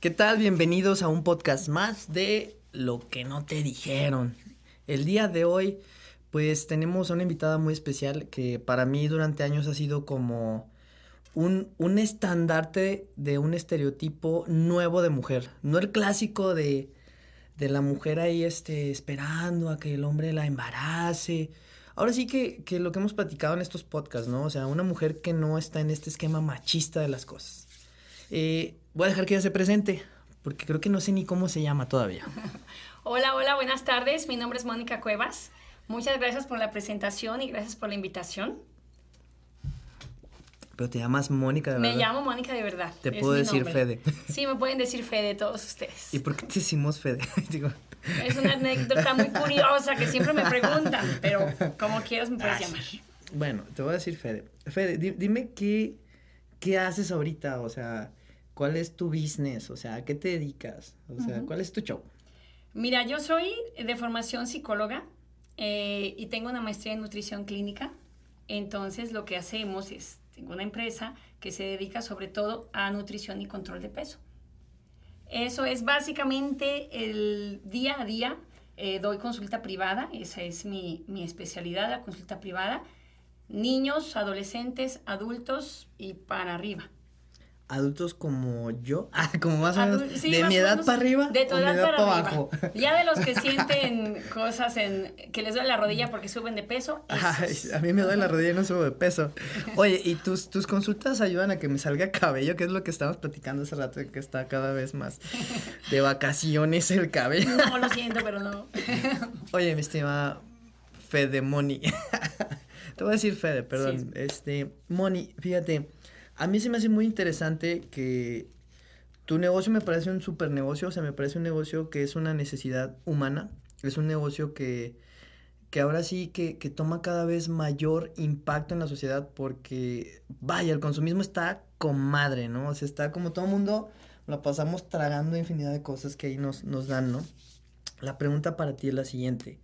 ¿Qué tal? Bienvenidos a un podcast más de Lo que no te dijeron. El día de hoy, pues tenemos una invitada muy especial que para mí durante años ha sido como un, un estandarte de un estereotipo nuevo de mujer. No el clásico de, de la mujer ahí este, esperando a que el hombre la embarace. Ahora sí que, que lo que hemos platicado en estos podcasts, ¿no? O sea, una mujer que no está en este esquema machista de las cosas. Eh, voy a dejar que ella se presente, porque creo que no sé ni cómo se llama todavía. Hola, hola, buenas tardes. Mi nombre es Mónica Cuevas. Muchas gracias por la presentación y gracias por la invitación. Pero te llamas Mónica de verdad. Me llamo Mónica de verdad. Te es puedo decir nombre. Fede. Sí, me pueden decir Fede todos ustedes. ¿Y por qué te decimos Fede? Digo, Es una anécdota muy curiosa que siempre me preguntan, pero como quieras me puedes llamar. bueno, te voy a decir Fede. Fede, di- dime qué, qué haces ahorita, o sea, cuál es tu business, o sea, ¿a qué te dedicas? O sea, ¿cuál es tu show? Mira, yo soy de formación psicóloga eh, y tengo una maestría en nutrición clínica. Entonces, lo que hacemos es, tengo una empresa que se dedica sobre todo a nutrición y control de peso. Eso es básicamente el día a día. Eh, doy consulta privada, esa es mi, mi especialidad, la consulta privada. Niños, adolescentes, adultos y para arriba. Adultos como yo, ah, como más o menos, Adul- sí, de mi edad para arriba De tu edad edad para abajo. Ya de los que sienten cosas en que les duele la rodilla porque suben de peso. Ay, a mí me duele la rodilla y no subo de peso. Oye, ¿y tus, tus consultas ayudan a que me salga cabello? Que es lo que estábamos platicando hace rato, que está cada vez más de vacaciones el cabello. No, lo siento, pero no. Oye, mi estimada Fede Moni. Te voy a decir Fede, perdón. Sí. Este, Moni, fíjate, a mí se me hace muy interesante que tu negocio me parece un super negocio, o sea, me parece un negocio que es una necesidad humana, es un negocio que, que ahora sí que, que toma cada vez mayor impacto en la sociedad porque, vaya, el consumismo está con madre, ¿no? O sea, está como todo mundo, la pasamos tragando infinidad de cosas que ahí nos, nos dan, ¿no? La pregunta para ti es la siguiente.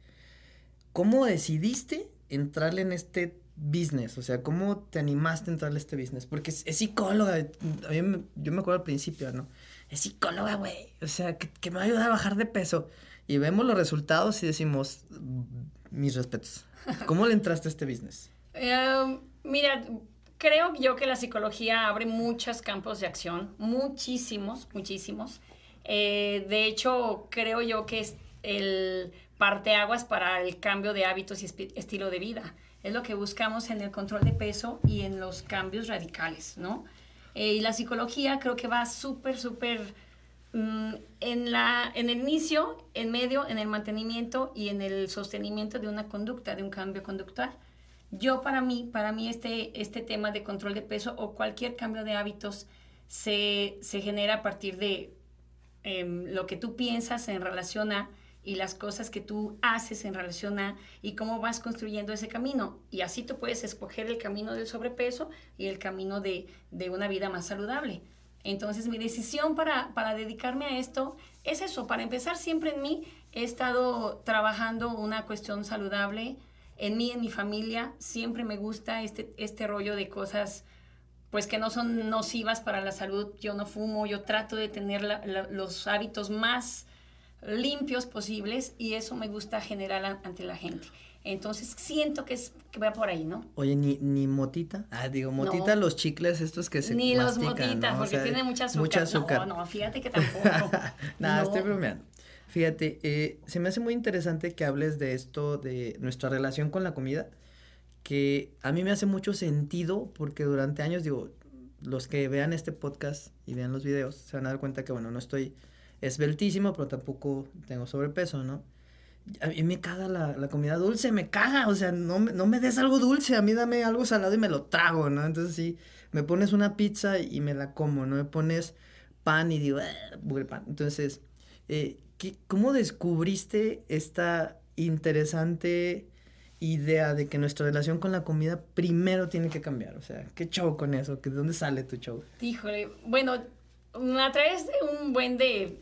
¿Cómo decidiste entrarle en este business? O sea, ¿cómo te animaste a entrarle a este business? Porque es, es psicóloga. A mí me- yo me acuerdo al principio, ¿no? Es psicóloga, güey. O sea, que, que me va a bajar de peso. Y vemos los resultados y decimos, "Mm, mis respetos. ¿Cómo le entraste a este business? Eh, mira, creo yo que la psicología abre muchos campos de acción, muchísimos, muchísimos. Eh, de hecho, creo yo que es el parteaguas para el cambio de hábitos y estilo de vida. Es lo que buscamos en el control de peso y en los cambios radicales, ¿no? Eh, y la psicología creo que va súper, súper mm, en, la, en el inicio, en medio, en el mantenimiento y en el sostenimiento de una conducta, de un cambio conductual. Yo para mí, para mí este, este tema de control de peso o cualquier cambio de hábitos se, se genera a partir de em, lo que tú piensas en relación a y las cosas que tú haces en relación a y cómo vas construyendo ese camino. Y así tú puedes escoger el camino del sobrepeso y el camino de, de una vida más saludable. Entonces mi decisión para, para dedicarme a esto es eso. Para empezar, siempre en mí he estado trabajando una cuestión saludable. En mí, en mi familia, siempre me gusta este, este rollo de cosas pues que no son nocivas para la salud. Yo no fumo, yo trato de tener los hábitos más limpios posibles y eso me gusta generar a- ante la gente. Entonces siento que, es, que va por ahí, ¿no? Oye, ni, ni motita. Ah, digo, motita, No. los chicles estos que se Ni los motitas, ¿no? O porque sea, tiene mucha azúcar. Mucha azúcar. No, no, fíjate que tampoco. Nada, No. estoy bromeando. Fíjate, eh, se me hace muy interesante que hables de esto, de nuestra relación con la comida, que a mí me hace mucho sentido porque durante años, digo, los que vean este podcast y vean los videos se van a dar cuenta que, bueno, no estoy esbeltísimo, pero tampoco tengo sobrepeso, ¿no? A mí me caga la, la comida dulce, me caga, o sea, no, no me des algo dulce, a mí dame algo salado y me lo trago, ¿no? Entonces sí, me pones una pizza y me la como, ¿no? Me pones pan y digo, "Ah, el pan. Entonces, eh, ¿qué- ¿cómo descubriste esta interesante idea de que nuestra relación con la comida primero tiene que cambiar? O sea, ¿qué show con eso? ¿De dónde sale tu show? Híjole, bueno, a través de un buen de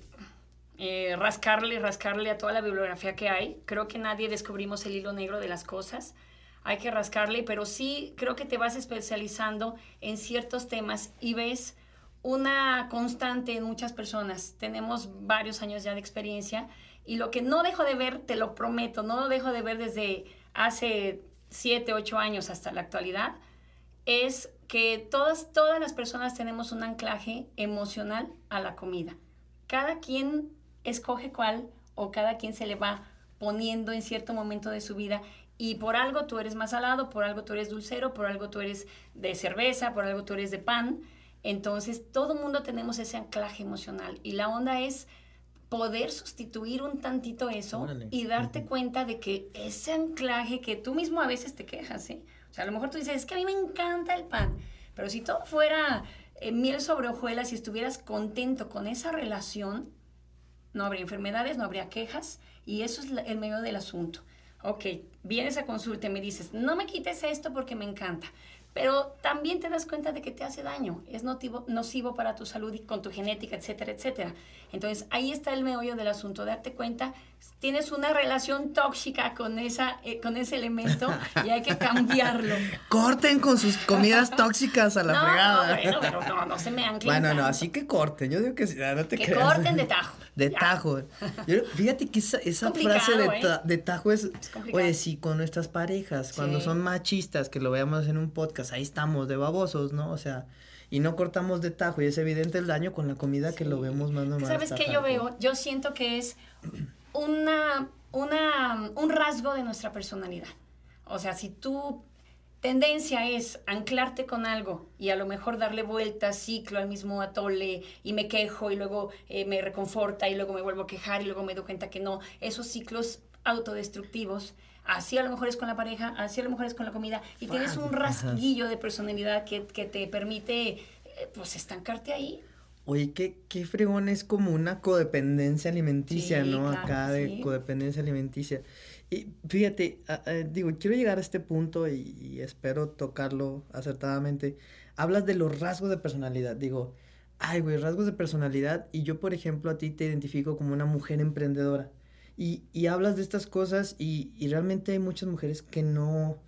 eh, rascarle, rascarle a toda la bibliografía que hay, creo que nadie descubrimos el hilo negro de las cosas. Hay que rascarle, pero sí creo que te vas especializando en ciertos temas y ves una constante en muchas personas. Tenemos varios años ya de experiencia y lo que no dejo de ver, te lo prometo, no lo dejo de ver desde hace 7, 8 años hasta la actualidad, es que todas, todas las personas tenemos un anclaje emocional a la comida. Cada quien escoge cuál o cada quien se le va poniendo en cierto momento de su vida y por algo tú eres más salado, por algo tú eres dulcero, por algo tú eres de cerveza, por algo tú eres de pan. Entonces, todo mundo tenemos ese anclaje emocional y la onda es poder sustituir un tantito eso y darte cuenta de que ese anclaje que tú mismo a veces te quejas, ¿sí? O sea, a lo mejor tú dices, es que a mí me encanta el pan, pero si todo fuera eh, miel sobre hojuelas y estuvieras contento con esa relación, no habría enfermedades, no habría quejas y eso es el medio del asunto. Ok, vienes a consulta y me dices, no me quites esto porque me encanta, pero también te das cuenta de que te hace daño, es nocivo, nocivo para tu salud y con tu genética, etcétera, etcétera. Entonces ahí está el meollo del asunto, darte cuenta, tienes una relación tóxica con, esa, eh, con ese elemento y hay que cambiarlo. corten con sus comidas tóxicas a la fregada. No, bueno, pero no, no se me anclen Bueno, no, así que corten, yo digo que no te Que corten de tajo. De tajo. fíjate que esa, esa frase de, ¿eh? de, tajo es, oye, sí, con nuestras parejas, cuando son machistas, que lo veamos en un podcast, ahí estamos de babosos, ¿no? O sea, y no cortamos de tajo y es evidente el daño con la comida que lo vemos más normal. ¿Sabes qué yo veo? Yo siento que es una, una, un rasgo de nuestra personalidad. O sea, si tú tendencia es anclarte con algo y a lo mejor darle vuelta, ciclo al mismo atole y me quejo y luego eh, me reconforta y luego me vuelvo a quejar y luego me doy cuenta que no. Esos ciclos autodestructivos, así a lo mejor es con la pareja, así a lo mejor es con la comida y tienes un rasguillo de personalidad que, que te permite eh, pues estancarte ahí. Oye, qué, qué fregón es como una codependencia alimenticia, ¿no? Acá de codependencia alimenticia. Y fíjate, digo, quiero llegar a este punto y, espero tocarlo acertadamente. Hablas de los rasgos de personalidad. Digo, ay, güey, rasgos de personalidad. Y yo, por ejemplo, a ti te identifico como una mujer emprendedora. Y, y hablas de estas cosas y, y, realmente hay muchas mujeres que no...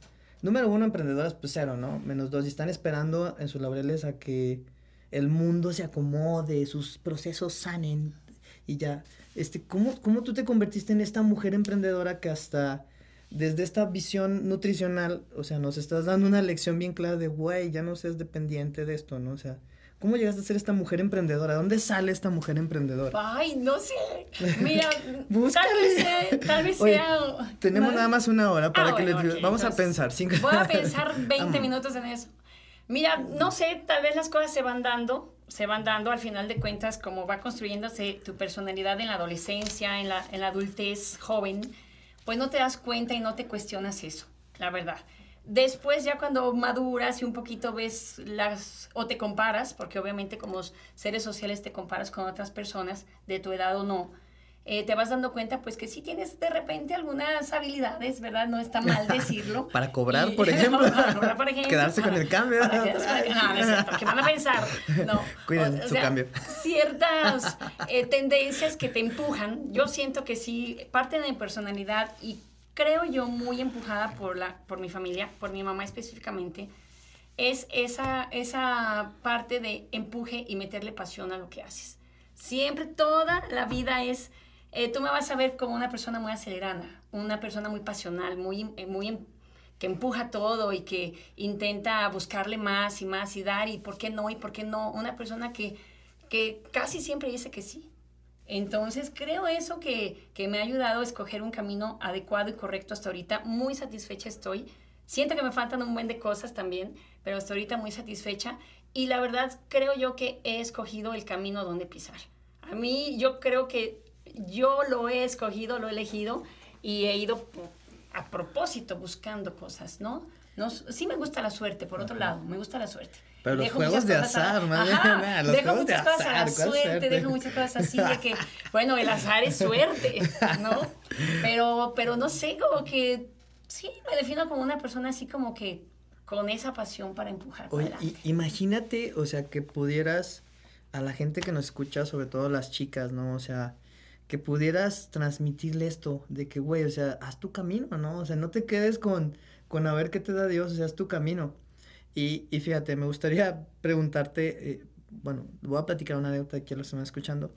Número uno, emprendedoras, pues cero, ¿no? Menos dos. Y están esperando en sus laureles a que el mundo se acomode, sus procesos sanen y ya este, ¿cómo, ¿cómo tú te convertiste en esta mujer emprendedora que hasta desde esta visión nutricional, o sea, nos estás dando una lección bien clara de, güey, ya no seas dependiente de esto, ¿no? O sea, ¿cómo llegaste a ser esta mujer emprendedora? ¿Dónde sale esta mujer emprendedora? Ay, no sé. Mira, tal vez sea, tal vez sea... Tenemos nada más una hora para ah, que le... Vamos a pensar. Cinco... Voy a pensar 20 minutos en eso. Mira, no sé, tal vez las cosas se van dando se van dando al final de cuentas como va construyéndose tu personalidad en la adolescencia, en la, en la adultez joven, pues no te das cuenta y no te cuestionas eso, la verdad. Después ya cuando maduras y un poquito ves las, o te comparas, porque obviamente como seres sociales te comparas con otras personas de tu edad o no, eh, te vas dando cuenta pues que sí tienes de repente algunas habilidades, ¿verdad? No está mal decirlo. para cobrar, por, ejemplo. para cobrar por ejemplo. Quedarse con el cambio. no, no es cierto, ¿qué van a pensar? No. Cuiden su cambio. Ciertas eh, tendencias que te empujan, yo siento que sí, parte de mi personalidad y creo yo muy empujada por, la, por mi familia, por mi mamá específicamente, es esa, esa parte de empuje y meterle pasión a lo que haces. Siempre, toda la vida es eh, tú me vas a ver como una persona muy acelerada, una persona muy pasional, muy, eh, muy em, que empuja todo y que intenta buscarle más y más y dar y por qué no y por qué no. Una persona que, que casi siempre dice que sí. Entonces creo eso que, que me ha ayudado a escoger un camino adecuado y correcto hasta ahorita. Muy satisfecha estoy. Siento que me faltan un buen de cosas también, pero hasta ahorita muy satisfecha. Y la verdad creo yo que he escogido el camino donde pisar. A mí yo creo que yo lo he escogido, lo he elegido y he ido a propósito buscando cosas, ¿no? no sí me gusta la suerte, por otro lado, me gusta la suerte. Pero los juegos de azar, más bien, los dejo muchas cosas a la suerte, dejo muchas cosas así de que, bueno, el azar es suerte, ¿no? Pero, pero no sé, como que sí, me defino como una persona así como que con esa pasión para empujar. Oye, imagínate, o sea, que pudieras a la gente que nos escucha, sobre todo las chicas, ¿no? O sea, que pudieras transmitirle esto, de que, güey, o sea, haz tu camino, ¿no? O sea, no te quedes con, con a ver qué te da Dios, o sea, haz tu camino. Y, y fíjate, me gustaría preguntarte, eh, bueno, voy a platicar una anécdota aquí a los que me están escuchando.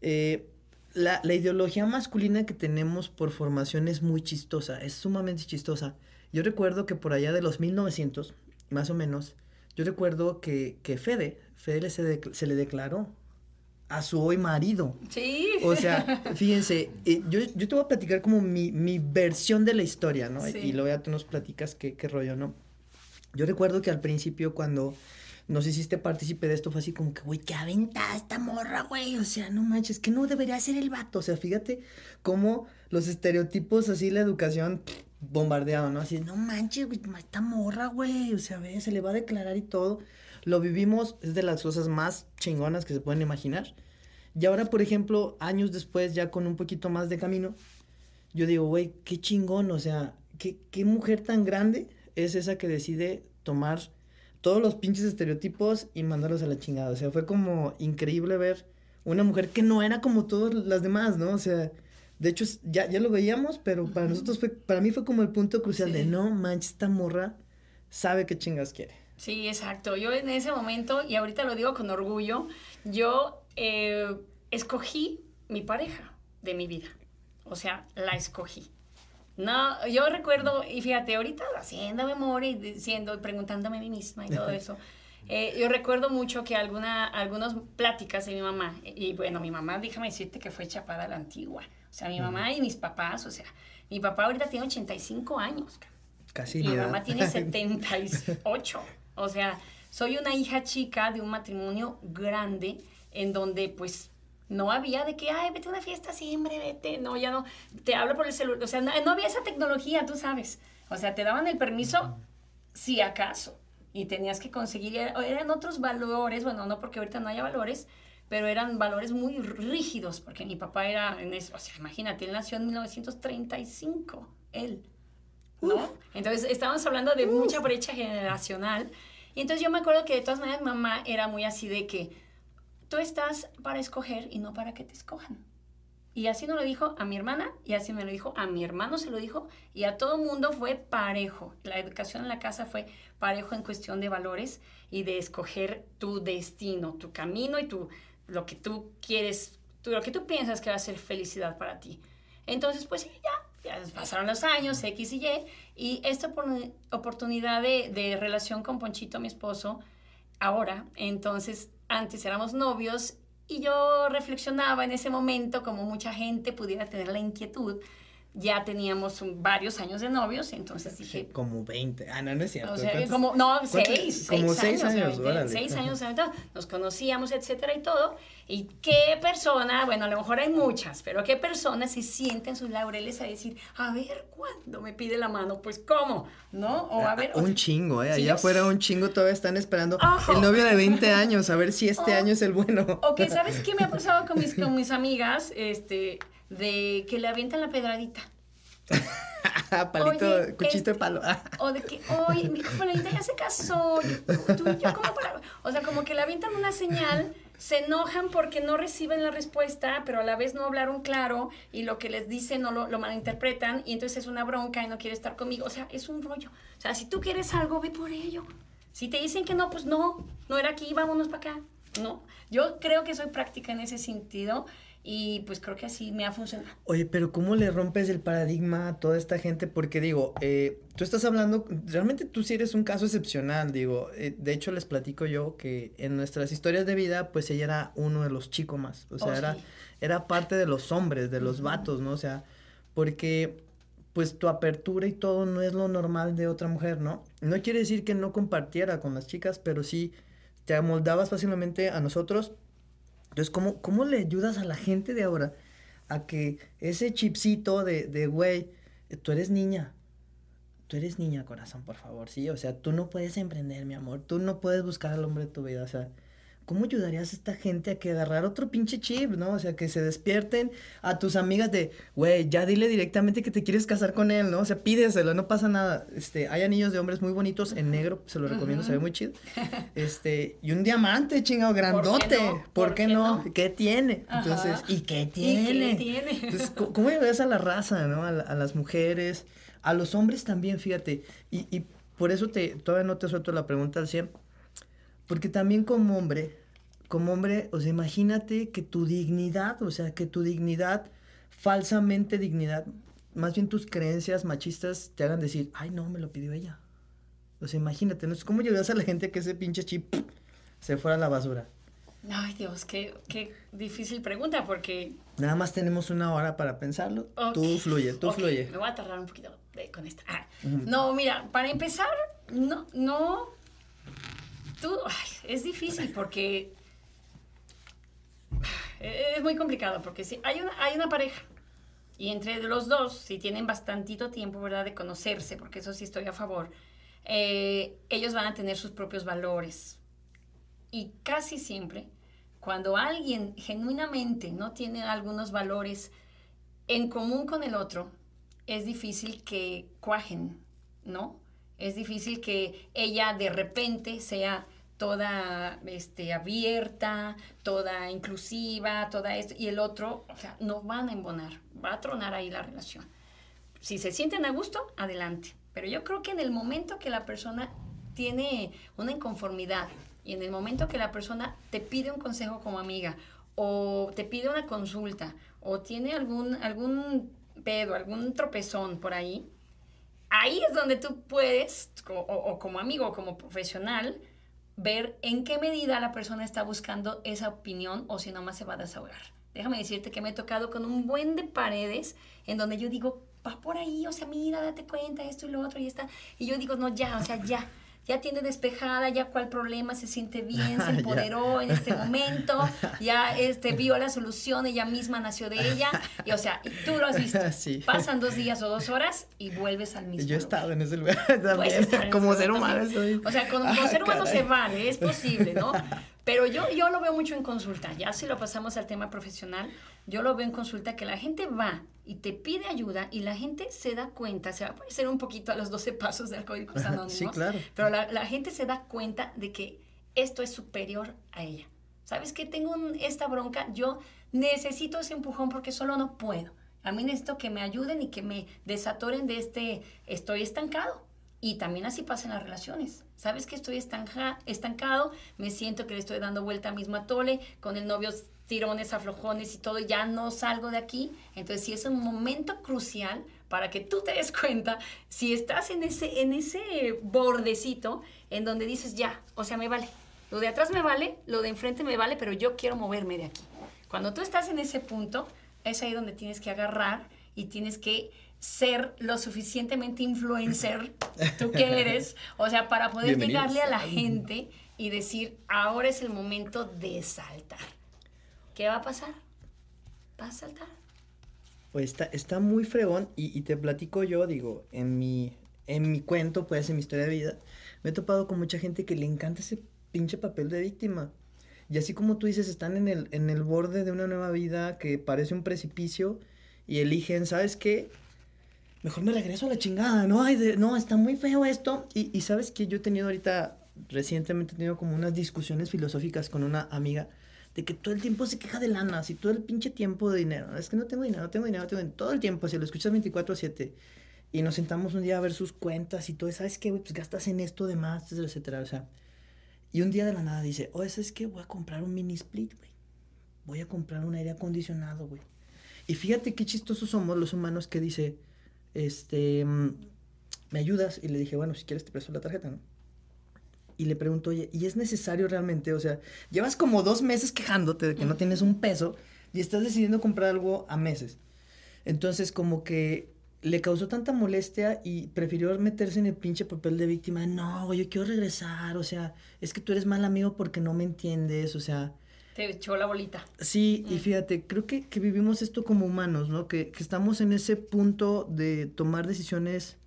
Eh, la, la, ideología masculina que tenemos por formación es muy chistosa, es sumamente chistosa. Yo recuerdo que por allá de los 1900, más o menos, yo recuerdo que, que Fede, Fede se, se le declaró a su hoy marido. Sí. O sea, fíjense, eh, yo, yo, te voy a platicar como mi, mi versión de la historia, ¿no? Sí. Y luego ya tú nos platicas qué, qué rollo, ¿no? Yo recuerdo que al principio cuando nos hiciste partícipe de esto fue así como que, güey, qué aventada esta morra, güey. O sea, no manches, que no debería ser el vato. O sea, fíjate cómo los estereotipos así, la educación bombardeado, ¿no? Así, no manches, güey, esta morra, güey. O sea, ve, se le va a declarar y todo. Lo vivimos, es de las cosas más chingonas que se pueden imaginar. Y ahora, por ejemplo, años después, ya con un poquito más de camino, yo digo, güey, qué chingón, o sea, qué, qué mujer tan grande es esa que decide tomar todos los pinches estereotipos y mandarlos a la chingada. O sea, fue como increíble ver una mujer que no era como todas las demás, ¿no? O sea, de hecho, ya, ya lo veíamos, pero para nosotros fue, para mí fue como el punto crucial sí. de no manches, esta morra sabe qué chingas quiere. Sí, exacto. Yo en ese momento, y ahorita lo digo con orgullo, yo eh, escogí mi pareja de mi vida. O sea, la escogí. No, yo recuerdo, y fíjate, ahorita haciendo memoria y diciendo, preguntándome a mí misma y todo eso, eh, yo recuerdo mucho que alguna, algunas pláticas de mi mamá, y bueno, mi mamá, déjame decirte que fue chapada a la antigua. O sea, mi mamá y mis papás, o sea, mi papá ahorita tiene 85 años. Casi. Mi mamá tiene 78. O sea, soy una hija chica de un matrimonio grande en donde pues no había de que, ay, vete a una fiesta siempre, vete. No, ya no. Te hablo por el celular. O sea, no, no, había esa tecnología, tú sabes. O sea, te daban el permiso si acaso. Y tenías que conseguir, eran otros valores, bueno, no porque ahorita no haya valores, pero eran valores muy rígidos, porque mi papá era en eso, o sea, imagínate, él nació en 1935, él, ¿no? Uf. Entonces, estábamos hablando de Uf. mucha brecha generacional. Y entonces yo me acuerdo que de todas maneras mamá era muy así de que tú estás para escoger y no para que te escojan. Y así nos lo dijo a mi hermana y así me lo dijo a mi hermano, se lo dijo y a todo mundo fue parejo. La educación en la casa fue parejo en cuestión de valores y de escoger tu destino, tu camino y tu, lo que tú quieres, tú, lo que tú piensas que va a ser felicidad para ti. Entonces, pues ya, ya pasaron los años, X y Y, y esta oportunidad de, relación con Ponchito, mi esposo, ahora, entonces, antes éramos novios y yo reflexionaba en ese momento, como mucha gente pudiera tener la inquietud, ya teníamos un, varios años de novios, entonces dije... Como 20, ah, no, no es cierto. O sea, como, no, seis, como seis, seis años, años, seis años, nos conocíamos, etcétera y todo, y qué persona, bueno, a lo mejor hay muchas, pero qué persona se siente en sus laureles a decir, a ver, ¿cuándo me pide la mano? Pues, ¿cómo? ¿No? O a ver... Un o sea, chingo, ¿eh? sí, Allá afuera un chingo todavía están esperando Ojo. el novio de 20 años, a ver si este Oh. año es el bueno. O que, ¿sabes qué me ha pasado con mis, con mis amigas? Este, de que le avientan la pedradita. Palito, Oye, cuchito este- de palo. O de que, oye, mi fulanita ya se casó. Yo, tú, yo, ¿cómo para? O sea, como que le avientan una señal, se enojan porque no reciben la respuesta, pero a la vez no hablaron claro y lo que les dicen no lo, lo malinterpretan y entonces es una bronca y no quiere estar conmigo. O sea, es un rollo. O sea, si tú quieres algo, ve por ello. Si te dicen que no, pues no, no era aquí, vámonos para acá. No, yo creo que soy práctica en ese sentido y pues creo que así me ha funcionado. Oye, pero ¿cómo le rompes el paradigma a toda esta gente? Porque digo, eh, tú estás hablando, realmente tú sí eres un caso excepcional, digo, eh, de hecho les platico yo que en nuestras historias de vida, pues ella era uno de los chicos más, o sea, Oh, era, sí. era parte de los hombres, de los Ujú. vatos, ¿no? O sea, porque pues tu apertura y todo no es lo normal de otra mujer, ¿no? No quiere decir que no compartiera con las chicas, pero sí te amoldabas fácilmente a nosotros. Entonces, ¿cómo, cómo le ayudas a la gente de ahora a que ese chipcito de, de, güey, tú eres niña, tú eres niña, corazón, por favor, sí, o sea, tú no puedes emprender, mi amor, tú no puedes buscar al hombre de tu vida, o sea, ¿cómo ayudarías a esta gente a que agarrar otro pinche chip, no? O sea, que se despierten a tus amigas de, güey, ya dile directamente que te quieres casar con él, ¿no? O sea, pídeselo, no pasa nada. Este, hay anillos de hombres muy bonitos en negro, se lo recomiendo, se ve muy chido. Este, y un diamante, chingado, grandote. no? ¿Por, ¿Por qué, no? no? ¿Qué tiene? Ajá. Entonces, ¿y qué ¿Y tiene? qué tiene? Entonces, ¿cómo, ayudas a la raza, no? A, la- a las mujeres, a los hombres también, fíjate. Y, y por eso te, todavía no te suelto la pregunta al 100. Porque también como hombre, como hombre, o sea, imagínate que tu dignidad, o sea, que tu dignidad, falsamente dignidad, más bien tus creencias machistas te hagan decir, ay, no, me lo pidió ella. O sea, imagínate, ¿no? ¿Cómo llegas a la gente que ese pinche chip se fuera a la basura? Ay, Dios, qué, qué difícil pregunta, porque... Nada más tenemos una hora para pensarlo. Tú fluye, tú fluye. Me voy a tardar un poquito con esta. Ah, No, mira, para empezar, no, no... Tú, ay, es difícil porque... Es muy complicado, porque si hay una, hay una pareja y entre los dos, si tienen bastantito tiempo, ¿verdad?, de conocerse, porque eso sí estoy a favor, eh, ellos van a tener sus propios valores, y casi siempre, cuando alguien genuinamente no tiene algunos valores en común con el otro, es difícil que cuajen, ¿no? Es difícil que ella de repente sea toda este, abierta, toda inclusiva, toda esto, y el otro, o sea, no van a embonar, va a tronar ahí la relación. Si se sienten a gusto, adelante. Pero yo creo que en el momento que la persona tiene una inconformidad y en el momento que la persona te pide un consejo como amiga o te pide una consulta o tiene algún, algún pedo, algún tropezón por ahí, ahí es donde tú puedes, o, como amigo o como profesional, ver en qué medida la persona está buscando esa opinión o si nomás se va a desahogar. Déjame decirte que me he tocado con un buen de paredes en donde yo digo, va por ahí, o sea, mira, date cuenta, esto y lo otro, y está. Y yo digo, no, ya, o sea, ya ya tiene despejada, ya cuál problema se siente bien, se empoderó en este momento, ya este, vio la solución, ella misma nació de ella, y o sea, tú lo has visto. Pasan dos días o dos horas y vuelves al mismo Yo he estado en ese lugar también, como ser humano. O sea, como, ah, ser humano se vale, es posible, ¿no? Pero yo, yo lo veo mucho en consulta, ya si lo pasamos al tema profesional, yo lo veo en consulta que la gente va y te pide ayuda y la gente se da cuenta, se va a parecer un poquito a los 12 pasos de Alcohólicos Anónimos, sí, claro. pero la, la, gente se da cuenta de que esto es superior a ella. ¿Sabes qué? Tengo esta bronca, yo necesito ese empujón porque solo no puedo. A mí necesito que me ayuden y que me desatoren de este, estoy estancado. Y también así pasa en las relaciones. ¿Sabes que estoy estancado? Me siento que le estoy dando vuelta a mismo atole, con el novio tirones, aflojones y todo, ya no salgo de aquí. Entonces, sí es un momento crucial para que tú te des cuenta si estás en ese, en ese bordecito en donde dices, ya, o sea, me vale. Lo de atrás me vale, lo de enfrente me vale, pero yo quiero moverme de aquí. Cuando tú estás en ese punto, es ahí donde tienes que agarrar y tienes que ser lo suficientemente influencer, tú que eres, o sea, para poder llegarle a la gente y decir, ahora es el momento de saltar. ¿Qué va a pasar? Va a saltar. Pues está, está muy fregón y, te platico yo, digo, en mi, en mi cuento, pues en mi historia de vida, me he topado con mucha gente que le encanta ese pinche papel de víctima. Y así como tú dices, están en el, en el borde de una nueva vida que parece un precipicio y eligen, ¿sabes qué? Mejor me regreso a la chingada, ¿no? Ay, no, está muy feo esto. Y, y sabes que yo he tenido ahorita, recientemente he tenido como unas discusiones filosóficas con una amiga de que todo el tiempo se queja de lana, y todo el pinche tiempo de dinero. Es que no tengo dinero, no tengo dinero, tengo dinero. Todo el tiempo, si lo escuchas 24-7 y nos sentamos un día a ver sus cuentas y todo, ¿sabes qué, güey? Pues gastas en esto de más, etcétera, etcétera. O sea, y un día de la nada dice, oh, ¿sabes qué? Voy a comprar un mini split, güey. Voy a comprar un aire acondicionado, güey. Y fíjate qué chistosos somos los humanos que dice, este, mm, ¿me ayudas? Y le dije, bueno, si quieres te presto la tarjeta, ¿no? Y le pregunto, oye, ¿y es necesario realmente? O sea, llevas como dos meses quejándote de que no tienes un peso y estás decidiendo comprar algo a meses. Entonces, como que le causó tanta molestia y prefirió meterse en el pinche papel de víctima. No, yo quiero regresar. O sea, es que tú eres mal amigo porque no me entiendes. O sea. Te echó la bolita. Sí, y mm. fíjate, creo que, que, vivimos esto como humanos, ¿no? Que, que estamos en ese punto de tomar decisiones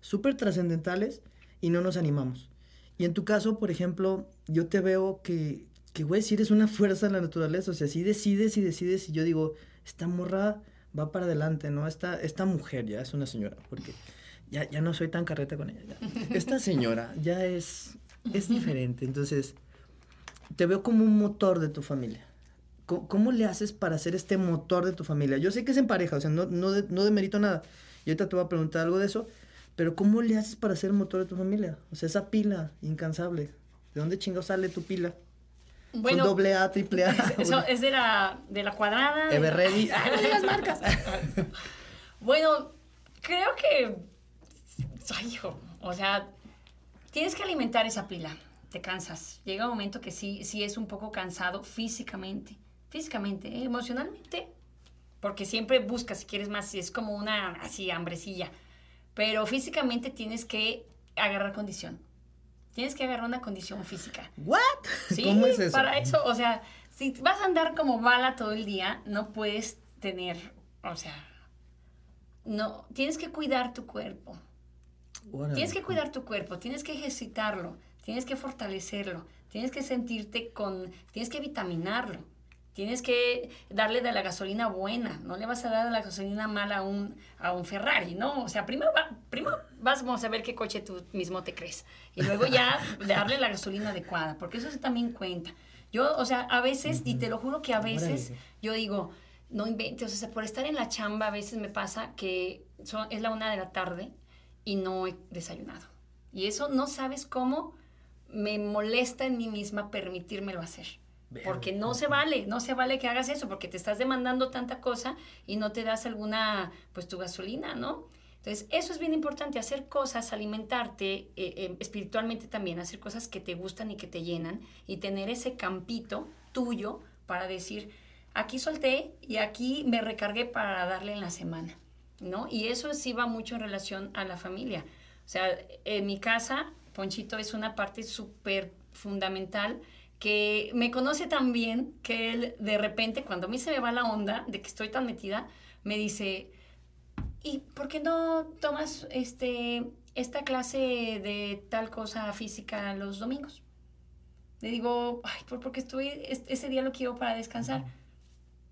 súper trascendentales y no nos animamos. Y en tu caso, por ejemplo, yo te veo que, que, güey, si eres una fuerza en la naturaleza, o sea, si decides y decides, y yo digo, esta morra va para adelante, ¿no? Esta, esta mujer ya es una señora, porque ya, ya no soy tan carreta con ella. Esta señora ya es, es diferente, entonces te veo como un motor de tu familia. ¿Cómo, le haces para ser este motor de tu familia? Yo sé que es en pareja, o sea, no, no, no demerito nada. Y ahorita te voy a preguntar algo de eso, pero ¿cómo le haces para ser el motor de tu familia? O sea, esa pila incansable. ¿De dónde chingados sale tu pila? Bueno, Son doble A, triple A. es de la, de la cuadrada. Everready. ¡Ah, no digas marcas! bueno, creo que... Ay, hijo, o sea, tienes que alimentar esa pila. Te cansas. Llega un momento que sí, sí es un poco cansado físicamente. Físicamente, ¿eh? emocionalmente. Porque siempre buscas si quieres más, si es como una así hambrecilla. Pero físicamente tienes que agarrar condición. Tienes que agarrar una condición física. ¿What? Sí, ¿Cómo es eso? Para eso, o sea, si vas a andar como bala todo el día, no puedes tener, o sea, no, tienes que cuidar tu cuerpo. Tienes que cuidar tu cuerpo, tienes que ejercitarlo, tienes que fortalecerlo, tienes que sentirte con, tienes que vitaminarlo. Tienes que darle de la gasolina buena, no le vas a dar de la gasolina mala a un, a un Ferrari, ¿no? O sea, primero, va, primero vamos a ver qué coche tú mismo te crees y luego ya darle la gasolina adecuada, porque eso también cuenta. Yo, o sea, a veces, y te lo juro que a veces, yo digo, no inventes, o sea, por estar en la chamba a veces me pasa que son, es la una de la tarde y no he desayunado. Y eso no sabes cómo me molesta en mí misma permitírmelo hacer. Porque no se vale, no se vale que hagas eso, porque te estás demandando tanta cosa y no te das alguna, pues tu gasolina, ¿no? Entonces, eso es bien importante, hacer cosas, alimentarte eh, eh, espiritualmente también, hacer cosas que te gustan y que te llenan y tener ese campito tuyo para decir, aquí solté y aquí me recargué para darle en la semana, ¿no? Y eso sí va mucho en relación a la familia. O sea, en mi casa, Ponchito es una parte súper fundamental que me conoce tan bien que él de repente, cuando a mí se me va la onda de que estoy tan metida, me dice, ¿y por qué no tomas este, esta clase de tal cosa física los domingos? Le digo, ay, porque estoy, ese día lo quiero para descansar.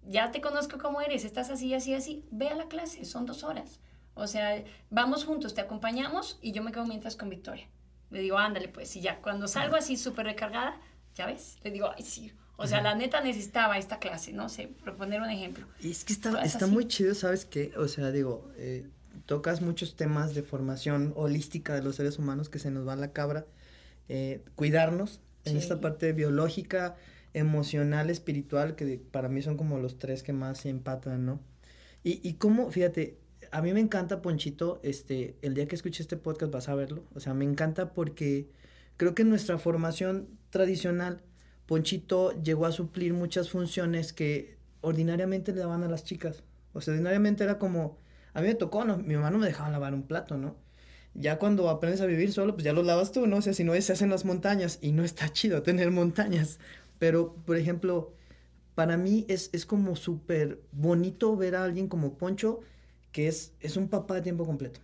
Ya te conozco cómo eres, estás así, así, así. Ve a la clase, son dos horas. O sea, vamos juntos, te acompañamos y yo me quedo mientras con Victoria. Le digo, ándale, pues, y ya, cuando salgo así súper recargada, ¿ya ves? Le digo, ay, sí. O sea, la neta necesitaba esta clase, no sé, proponer un ejemplo. Y es que está, está muy chido, ¿sabes qué? O sea, digo, eh, tocas muchos temas de formación holística de los seres humanos que se nos va la cabra. Eh, cuidarnos en esta parte biológica, emocional, espiritual, que para mí son como los tres que más se empatan, ¿no? Y, y cómo, fíjate, a mí me encanta Ponchito, este, el día que escuche este podcast vas a verlo, o sea, me encanta porque creo que nuestra formación tradicional, Ponchito llegó a suplir muchas funciones que ordinariamente le daban a las chicas. O sea, ordinariamente era como, a mí me tocó, no, mi mamá no me dejaba lavar un plato, ¿no? Ya cuando aprendes a vivir solo, pues ya lo lavas tú, ¿no? O sea, si no, se hacen las montañas y no está chido tener montañas. Pero, por ejemplo, para mí es, es como súper bonito ver a alguien como Poncho, que es, es un papá de tiempo completo.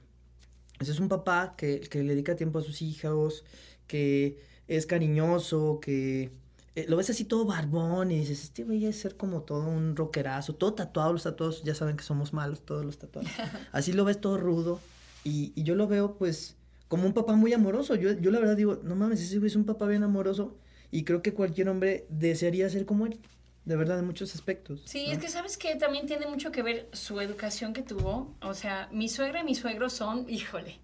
Es un papá que, que le dedica tiempo a sus hijos, que es cariñoso, que eh, lo ves así todo barbón y dices, este voy a ser como todo un rockerazo, todo tatuado, los tatuados ya saben que somos malos todos los tatuados. Así lo ves todo rudo y, y yo lo veo pues como un papá muy amoroso. Yo, yo la verdad digo, no mames, ese güey es un papá bien amoroso y creo que cualquier hombre desearía ser como él. De verdad, en muchos aspectos. Sí, es que sabes que también tiene mucho que ver su educación que tuvo. O sea, mi suegra y mi suegro son, híjole,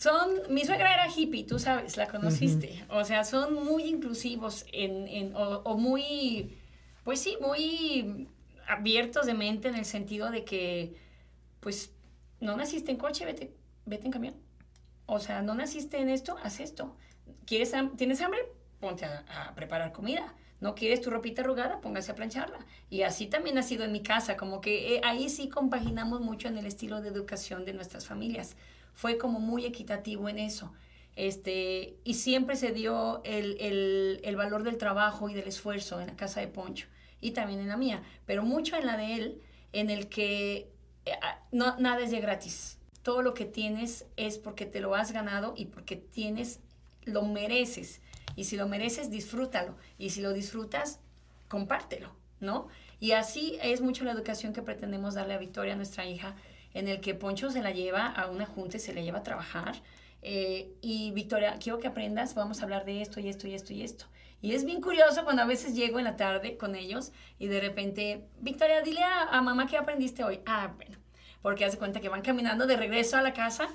son, mi suegra era hippie, tú sabes, la conociste. O sea, son muy inclusivos en, en o, muy, pues sí, muy abiertos de mente en el sentido de que, pues, no naciste en coche, vete, vete en camión. O sea, no naciste en esto, haz esto. ¿Quieres, ¿Tienes hambre? Ponte a, preparar comida. ¿No quieres tu ropita arrugada? Póngase a plancharla. Y así también ha sido en mi casa, como que eh, ahí sí compaginamos mucho en el estilo de educación de nuestras familias fue como muy equitativo en eso. Este, y siempre se dio el, el, el, valor del trabajo y del esfuerzo en la casa de Poncho y también en la mía, pero mucho en la de él, en el que eh, ah, nada es de gratis. Todo lo que tienes es porque te lo has ganado y porque tienes, lo mereces. Y si lo mereces, disfrútalo. Y si lo disfrutas, compártelo, ¿no? Y así es mucho la educación que pretendemos darle a Victoria, nuestra hija, en el que Poncho se la lleva a una junta y se la lleva a trabajar. Eh, y Victoria, quiero que aprendas, vamos a hablar de esto y esto y esto y esto. Y es bien curioso cuando a veces llego en la tarde con ellos y de repente, Victoria, dile a, mamá qué aprendiste hoy. Ah, bueno, porque hace cuenta que van caminando de regreso a la casa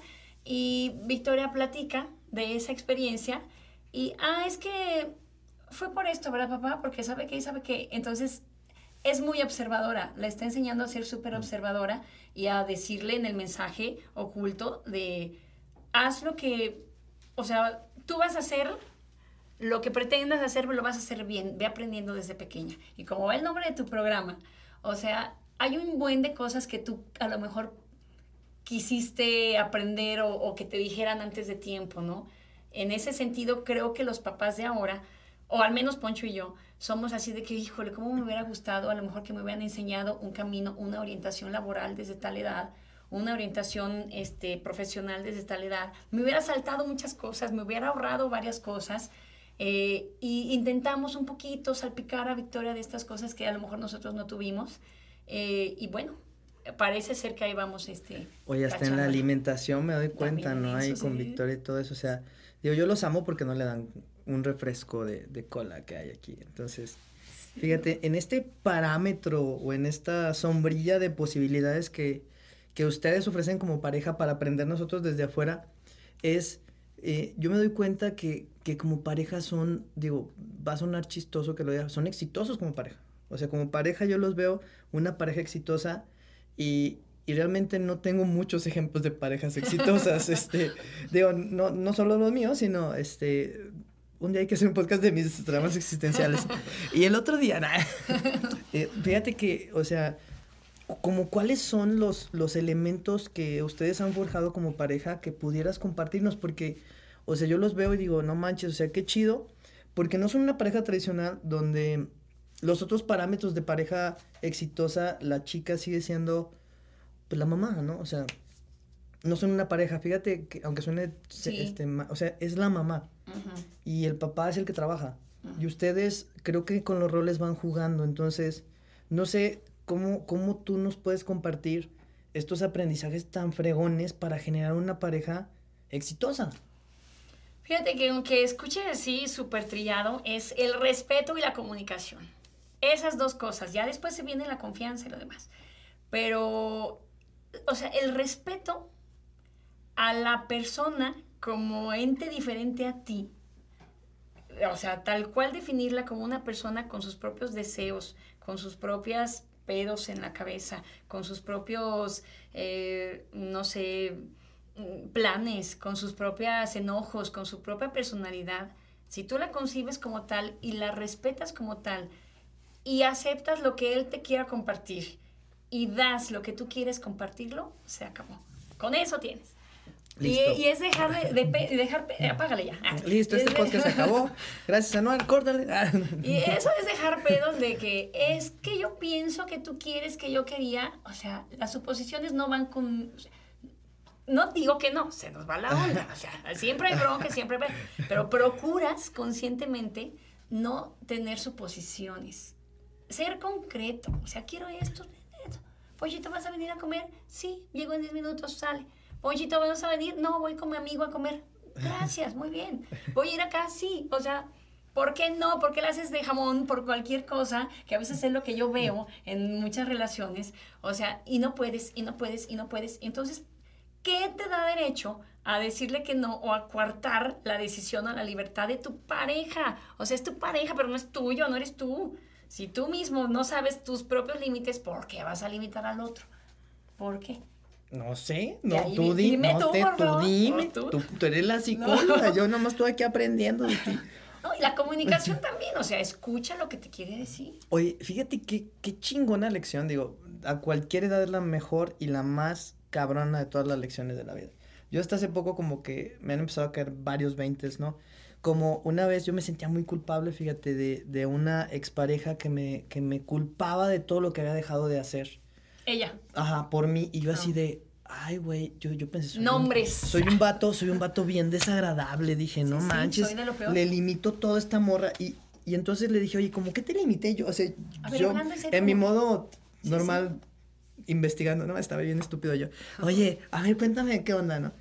y Victoria platica de esa experiencia y, ah, es que fue por esto, ¿verdad, papá? Porque sabe que, sabe que. Entonces, es muy observadora, la está enseñando a ser súper observadora y a decirle en el mensaje oculto de, haz lo que, o sea, tú vas a hacer lo que pretendas hacer, lo vas a hacer bien, ve aprendiendo desde pequeña. Y como va el nombre de tu programa, o sea, hay un buen de cosas que tú a lo mejor quisiste aprender o, que te dijeran antes de tiempo, ¿no? En ese sentido, creo que los papás de ahora, o al menos Poncho y yo, somos así de que, híjole, ¿cómo me hubiera gustado a lo mejor que me hubieran enseñado un camino, una orientación laboral desde tal edad, una orientación este, profesional desde tal edad? Me hubiera saltado muchas cosas, me hubiera ahorrado varias cosas. Eh, y intentamos un poquito salpicar a Victoria de estas cosas que a lo mejor nosotros no tuvimos. Eh, y bueno, parece ser que ahí vamos, este... Oye, hasta en la alimentación me doy cuenta, ¿no? Ahí con Victoria y todo eso, o sea, digo, yo los amo porque no le dan un refresco de, de cola que hay aquí, entonces... Fíjate, en este parámetro o en esta sombrilla de posibilidades que, que ustedes ofrecen como pareja para aprender nosotros desde afuera, es, eh, yo me doy cuenta que, que como pareja son, digo, va a sonar chistoso que lo diga, son exitosos como pareja. O sea, como pareja yo los veo una pareja exitosa y, y realmente no tengo muchos ejemplos de parejas exitosas. este, digo, no, no solo los míos, sino este, un día hay que hacer un podcast de mis dramas existenciales. y el otro día, eh, fíjate que, o sea, como cuáles son los, los elementos que ustedes han forjado como pareja que pudieras compartirnos, porque, o sea, yo los veo y digo, no manches, o sea, qué chido, porque no son una pareja tradicional donde los otros parámetros de pareja exitosa, la chica sigue siendo pues, la mamá, ¿no? O sea, no son una pareja, fíjate que aunque suene, este, o sea, es la mamá. Y el papá es el que trabaja. Y ustedes creo que con los roles van jugando, entonces, no sé cómo, cómo tú nos puedes compartir estos aprendizajes tan fregones para generar una pareja exitosa. Fíjate que aunque escuche así súper trillado, es el respeto y la comunicación. Esas dos cosas. Ya después se viene la confianza y lo demás. Pero, o sea, el respeto a la persona como ente diferente a ti. O sea, tal cual definirla como una persona con sus propios deseos, con sus propias pedos en la cabeza, con sus propios, eh, no sé, planes, con sus propios enojos, con su propia personalidad. Si tú la concibes como tal y la respetas como tal, y aceptas lo que él te quiera compartir y das lo que tú quieres compartirlo, se acabó. Con eso tienes. Y, es dejar de, dejar, apágale ya. Listo, este podcast se acabó. Gracias, Anual, córtale. y eso es dejar pedos de que es que yo pienso que tú quieres que yo quería. O sea, las suposiciones no van con. no digo que no, se nos va la onda. O sea, siempre hay bronca, siempre hay. Pero procuras conscientemente no tener suposiciones ser concreto. O sea, quiero esto, esto. ¿vas a venir a comer? Sí, llego en 10 minutos, sale. Pollito, ¿vas a venir? No, voy con mi amigo a comer. Gracias, muy bien. Voy a ir acá, sí. O sea, ¿por qué no? ¿Por qué le haces de jamón por cualquier cosa? Que a veces es lo que yo veo en muchas relaciones. O sea, y no puedes, y no puedes, y no puedes. Entonces, ¿qué te da derecho a decirle que no o a coartar la decisión o la libertad de tu pareja? O sea, es tu pareja, pero no es tuyo, no eres tú. Si tú mismo no sabes tus propios límites, ¿por qué vas a limitar al otro? ¿Por qué? No sé, no, tú dime, no, tú, tú dime, tú, eres la psicóloga, yo nomás estoy aquí aprendiendo de ti. No, y la comunicación también, o sea, escucha lo que te quiere decir. Oye, fíjate qué, qué chingona lección, digo, a cualquier edad es la mejor y la más cabrona de todas las lecciones de la vida. Yo hasta hace poco como que me han empezado a caer varios veintes, ¿no? como una vez yo me sentía muy culpable, fíjate, de, de una expareja que me, que me culpaba de todo lo que había dejado de hacer. Ella. Ajá, por mí. Y yo así ah. de, ay, güey, yo, yo pensé... Soy Nombres. soy un vato, soy un vato bien desagradable. Dije, no manches. soy de lo peor. Le limitó toda esta morra. Y, y entonces le dije, oye, ¿cómo que te limité yo? O sea, yo en, mi modo normal, investigando, ¿no? Estaba bien estúpido yo. Oye, a ver, cuéntame qué onda, ¿no?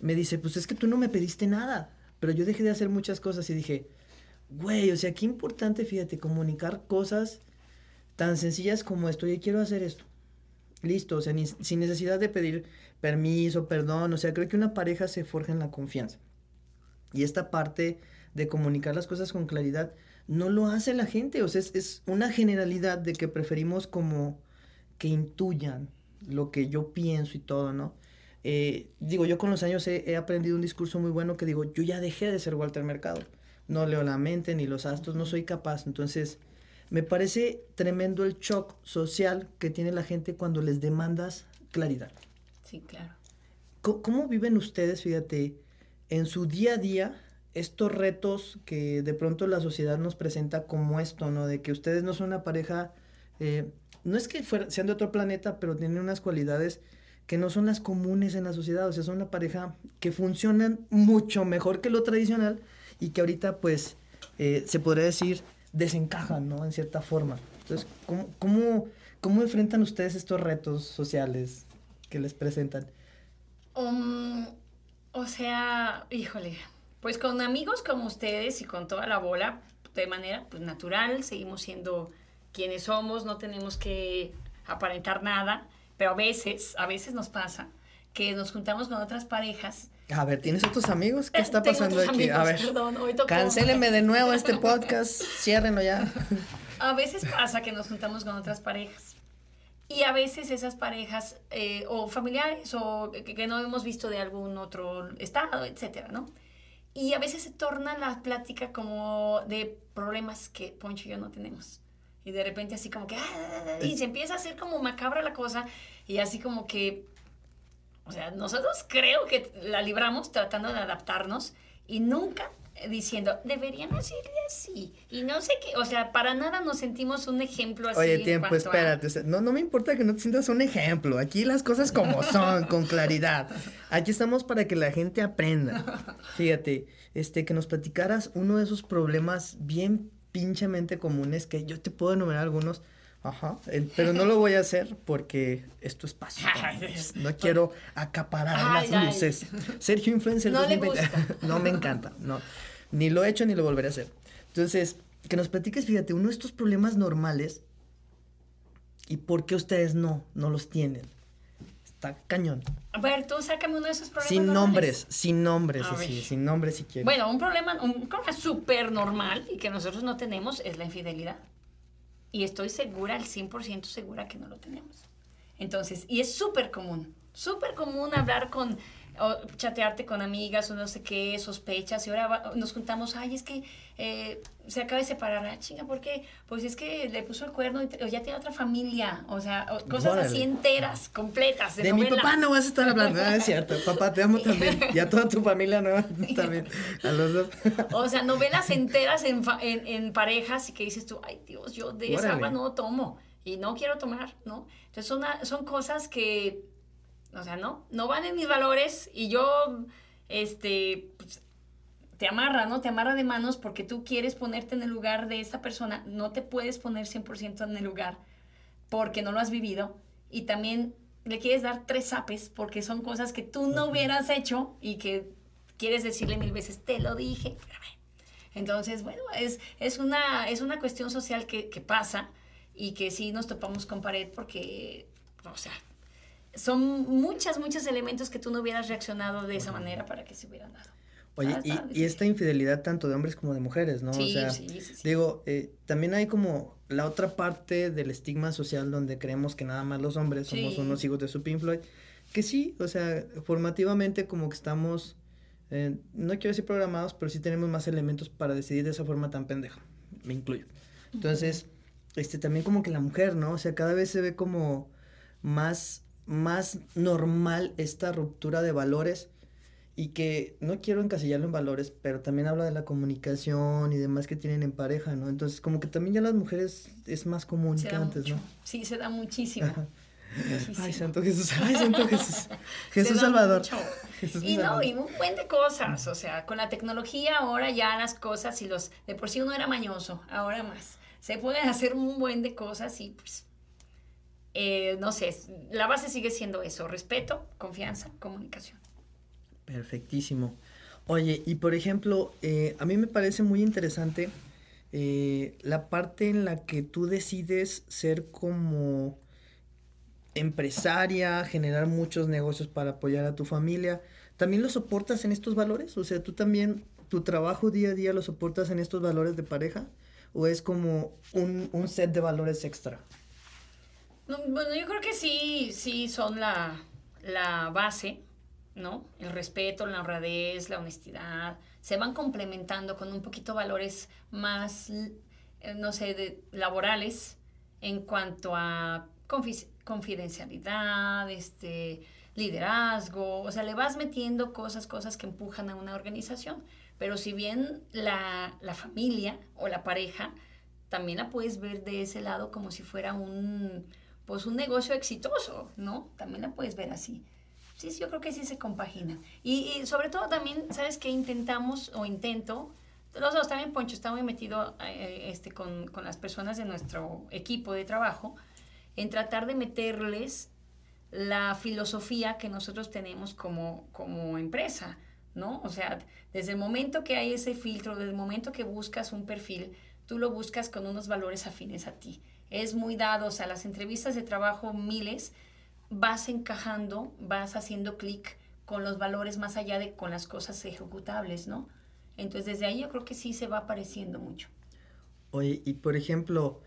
Me dice, pues es que tú no me pediste nada. Pero yo dejé de hacer muchas cosas y dije, güey, o sea, qué importante, fíjate, comunicar cosas tan sencillas como esto, y quiero hacer esto. Listo, o sea, sin necesidad de pedir permiso, perdón, o sea, creo que una pareja se forja en la confianza. Y esta parte de comunicar las cosas con claridad no lo hace la gente. O sea, es, es una generalidad de que preferimos como que intuyan lo que yo pienso y todo, ¿no? Eh, digo, yo con los años he, he, aprendido un discurso muy bueno que digo, yo ya dejé de ser Walter Mercado. No leo la mente ni los astros, no soy capaz. Entonces, me parece tremendo el shock social que tiene la gente cuando les demandas claridad. Sí, claro. ¿Cómo, cómo viven ustedes, fíjate, en su día a día estos retos que de pronto la sociedad nos presenta como esto, ¿no? De que ustedes no son una pareja, eh, no es que fuera, sean de otro planeta, pero tienen unas cualidades que no son las comunes en la sociedad, o sea, son una pareja que funcionan mucho mejor que lo tradicional y que ahorita pues eh, se podría decir desencajan, ¿no? En cierta forma. Entonces, ¿cómo, cómo, cómo enfrentan ustedes estos retos sociales que les presentan? Um, o sea, híjole, pues con amigos como ustedes y con toda la bola, de manera pues, natural, seguimos siendo quienes somos, no tenemos que aparentar nada, pero a veces, a veces nos pasa que nos juntamos con otras parejas. A ver, ¿tienes otros amigos? ¿Qué está Tengo pasando aquí? amigos, a ver, perdón, hoy tocó. cancélenme de nuevo este podcast, ciérrenlo ya. A veces pasa que nos juntamos con otras parejas. Y a veces esas parejas, eh, o familiares, o que, que no hemos visto de algún otro estado, etcétera, ¿no? Y a veces se torna la plática como de problemas que Poncho y yo no tenemos. Y de repente así como que, ah, y se empieza a hacer como macabra la cosa, y así como que, o sea, nosotros creo que la libramos tratando de adaptarnos y nunca diciendo, deberían hacerle así. Y no sé qué, o sea, para nada nos sentimos un ejemplo así. Oye, tiempo, a- espérate. no, no me importa que no te sientas un ejemplo. Aquí las cosas como son, con claridad. Aquí estamos para que la gente aprenda. Fíjate, este, que nos platicaras uno de esos problemas bien pinchemente comunes que yo te puedo enumerar algunos. Ajá, eh, pero no lo voy a hacer porque es tu espacio. No quiero acaparar Ay, las ay. luces. Sergio Influencer No le 2020. no me encanta, no. Ni lo he hecho ni lo volveré a hacer. Entonces, que nos platiques, fíjate, uno de estos problemas normales y por qué ustedes no, no los tienen. Está cañón. A ver, tú sácame uno de esos problemas. Sin normales. nombres, sin nombres, así, sin nombres si quieres. Bueno, un problema, un problema súper normal y que nosotros no tenemos es la infidelidad. Y estoy segura, al 100% segura que no lo tenemos. Entonces, y es súper común, súper común hablar con, o chatearte con amigas o no sé qué, sospechas, y ahora va- nos juntamos, ay, es que eh, se acaba de separar, ah, chinga, ¿por qué? Pues es que le puso el cuerno y te- o ya tiene otra familia, o sea, o cosas Órale. así enteras, completas, de, de mi papá no vas a estar hablando. Ah, es cierto. Papá, te amo también. Y a toda tu familia, ¿no? También. A los dos. O sea, novelas enteras en, en, en parejas y que dices tú, ay Dios, yo de esa agua no tomo y no quiero tomar, ¿no? Entonces son, son cosas que, o sea, no, no van en mis valores y yo, este, pues, te amarra, ¿no? Te amarra de manos porque tú quieres ponerte en el lugar de esta persona, no te puedes poner 100% en el lugar porque no lo has vivido y también le quieres dar tres zapes porque son cosas que tú no hubieras hecho y que quieres decirle mil veces, te lo dije. espérame". Entonces, bueno, es, es, una, es una cuestión social que, que pasa y que sí nos topamos con pared porque, o sea, son muchas, muchos elementos que tú no hubieras reaccionado de esa manera para que se hubieran dado. Oye, y, y esta infidelidad tanto de hombres como de mujeres, ¿no? Sí, o sea, sí, sí, digo, eh, también hay como la otra parte del estigma social donde creemos que nada más los hombres somos unos hijos de su Pink Floyd. Que sí, o sea, formativamente como que estamos, eh, no quiero decir programados, pero sí tenemos más elementos para decidir de esa forma tan pendeja. Me incluyo. Entonces, este, también como que la mujer, ¿no? O sea, cada vez se ve como más, más normal esta ruptura de valores y que no quiero encasillarlo en valores, pero también habla de la comunicación y demás que tienen en pareja, ¿no? Entonces, como que también ya las mujeres es más común Se que antes, mucho. ¿no? Sí, se da muchísimo. Muchísimo. Ay, Santo Jesús, ay, Santo Jesús. Jesús Salvador. Jesús Y no, Salvador. y un buen de cosas, o sea, con la tecnología ahora ya las cosas y los, de por sí uno era mañoso, ahora más. Se pueden hacer un buen de cosas y pues, eh, no sé, la base sigue siendo eso, respeto, confianza, comunicación. Perfectísimo. Oye, y por ejemplo, eh, a mí me parece muy interesante eh, la parte en la que tú decides ser como empresaria, generar muchos negocios para apoyar a tu familia. ¿También lo soportas en estos valores? O sea, tú también, tu trabajo día a día lo soportas en estos valores de pareja. o es como un, un set de valores extra? Bueno, yo creo que sí, sí son la, la base, ¿no? El respeto, la honradez, la honestidad, se van complementando con un poquito valores más, eh, no sé, laborales en cuanto a confidencialidad, este, liderazgo, o sea, le vas metiendo cosas, cosas que empujan a una organización. Pero si bien la, la familia o la pareja, también la puedes ver de ese lado como si fuera un, pues un negocio exitoso, ¿no? También la puedes ver así. Sí, sí yo creo que sí se compagina. Y, sobre todo también, ¿sabes qué? Intentamos o intento, los dos también, Poncho está muy metido eh, este, con, con las personas de nuestro equipo de trabajo, en tratar de meterles la filosofía que nosotros tenemos como, como empresa, ¿no? O sea, desde el momento que hay ese filtro, desde el momento que buscas un perfil, tú lo buscas con unos valores afines a ti. Es muy dado, o sea, las entrevistas de trabajo miles, vas encajando, vas haciendo clic con los valores más allá de con las cosas ejecutables, ¿no? Entonces desde ahí yo creo que sí se va apareciendo mucho. Oye, y por ejemplo,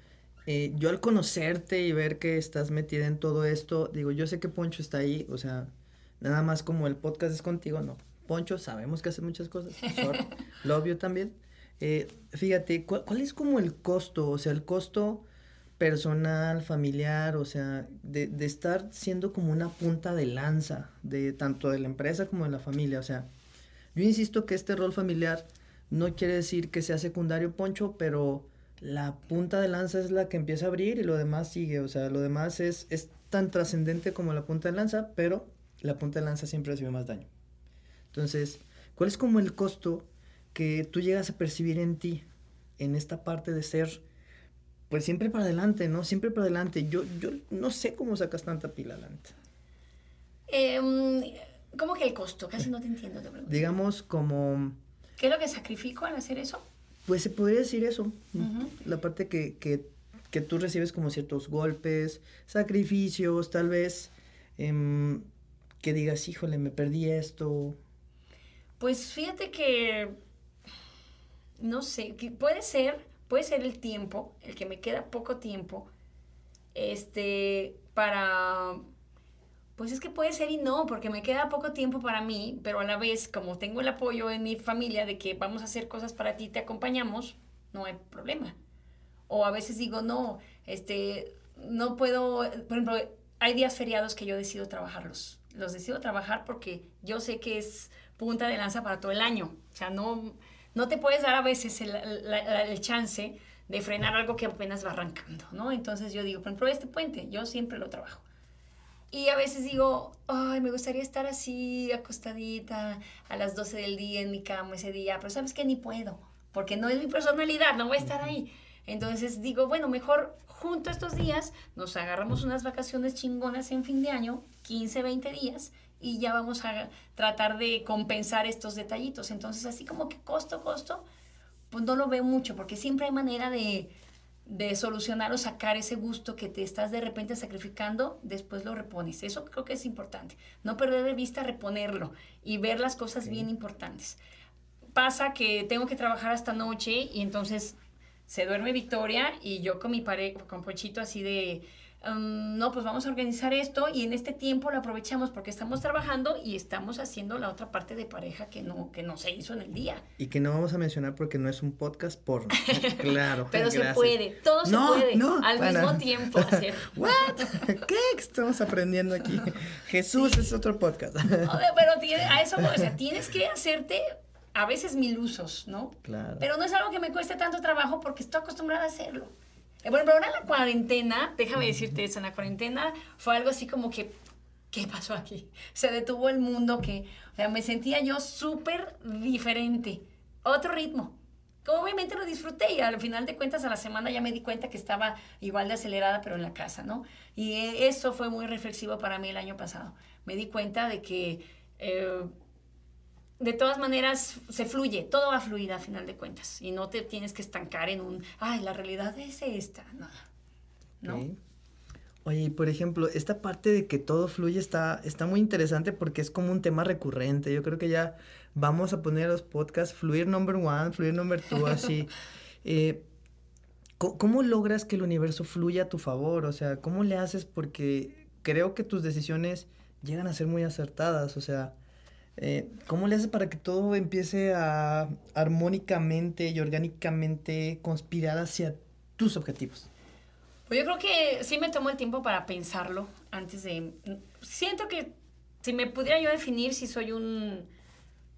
eh, yo al conocerte y ver que estás metida en todo esto, digo, yo sé que Poncho está ahí, o sea, nada más como el podcast es contigo, no. Poncho, sabemos que hace muchas cosas, lo obvio también. Eh, fíjate, ¿cuál, ¿cuál, es como el costo? O sea, el costo personal, familiar, o sea, de, estar siendo como una punta de lanza de tanto de la empresa como de la familia. O sea, yo insisto que este rol familiar no quiere decir que sea secundario, Poncho, pero la punta de lanza es la que empieza a abrir y lo demás sigue. O sea, lo demás es, es tan trascendente como la punta de lanza, pero la punta de lanza siempre recibe más daño. Entonces, ¿cuál es como el costo que tú llegas a percibir en ti, en esta parte de ser pues siempre para adelante, ¿no? Siempre para adelante. Yo, yo no sé cómo sacas tanta pila adelante. Eh, ¿Cómo que el costo? Casi no te entiendo. Digamos como... ¿Qué es lo que sacrifico al hacer eso? Pues se podría decir eso. La parte que, que, que, tú recibes como ciertos golpes, sacrificios, tal vez em, que digas, híjole, me perdí esto. Pues fíjate que, no sé, que puede ser puede ser el tiempo, el que me queda poco tiempo, este, para, pues es que puede ser y no, porque me queda poco tiempo para mí, pero a la vez, como tengo el apoyo en mi familia de que vamos a hacer cosas para ti, te acompañamos, no hay problema. O a veces digo, no, este, no puedo, por ejemplo, hay días feriados que yo decido trabajarlos. Los decido trabajar porque yo sé que es punta de lanza para todo el año. O sea, no, no te puedes dar a veces el, chance de frenar algo que apenas va arrancando, ¿no? Entonces yo digo, por ejemplo, este puente, yo siempre lo trabajo. Y a veces digo, ay, me gustaría estar así, acostadita, a las 12 del día en mi cama ese día, pero sabes que ni puedo, porque no es mi personalidad, no voy a estar ahí. Entonces digo, bueno, mejor junto a estos días nos agarramos unas vacaciones chingonas en fin de año, 15, 20 días, y ya vamos a tratar de compensar estos detallitos. Entonces, así como que costo, costo, pues no lo veo mucho, porque siempre hay manera de, de solucionar o sacar ese gusto que te estás de repente sacrificando, después lo repones. Eso creo que es importante. No perder de vista reponerlo y ver las cosas bien importantes. Pasa que tengo que trabajar hasta noche y entonces se duerme Victoria y yo con mi pareja, con Pochito así de no, pues vamos a organizar esto y en este tiempo lo aprovechamos porque estamos trabajando y estamos haciendo la otra parte de pareja que no, que no se hizo en el día. Y que no vamos a mencionar porque no es un podcast porno. claro. Pero se puede, todo se puede al mismo tiempo hacer. ¿What? ¿Qué estamos aprendiendo aquí? Jesús es otro podcast. Pero a eso, o sea, tienes que hacerte a veces mil usos, ¿no? Claro. Pero no es algo que me cueste tanto trabajo porque estoy acostumbrada a hacerlo. Eh, bueno, pero ahora en la cuarentena, déjame decirte eso, en la cuarentena fue algo así como que, ¿qué pasó aquí? Se detuvo el mundo que, o sea, me sentía yo súper diferente, otro ritmo. Obviamente lo disfruté y al final de cuentas a la semana ya me di cuenta que estaba igual de acelerada pero en la casa, ¿no? Y eso fue muy reflexivo para mí el año pasado. Me di cuenta de que eh, de todas maneras se fluye, todo va a fluir a final de cuentas y no te tienes que estancar en un, ay, la realidad es esta, no. ¿no? Oye, por ejemplo, esta parte de que todo fluye está, está muy interesante porque es como un tema recurrente. Yo creo que ya vamos a poner los podcasts fluir number one, fluir number two, así. Eh, ¿cómo, logras que el universo fluya a tu favor? O sea, ¿cómo le haces? Porque creo que tus decisiones llegan a ser muy acertadas. O sea, eh, ¿cómo le haces para que todo empiece a armónicamente y orgánicamente conspirar hacia tus objetivos? Pues yo creo que sí me tomo el tiempo para pensarlo antes de... Siento que si me pudiera yo definir si soy un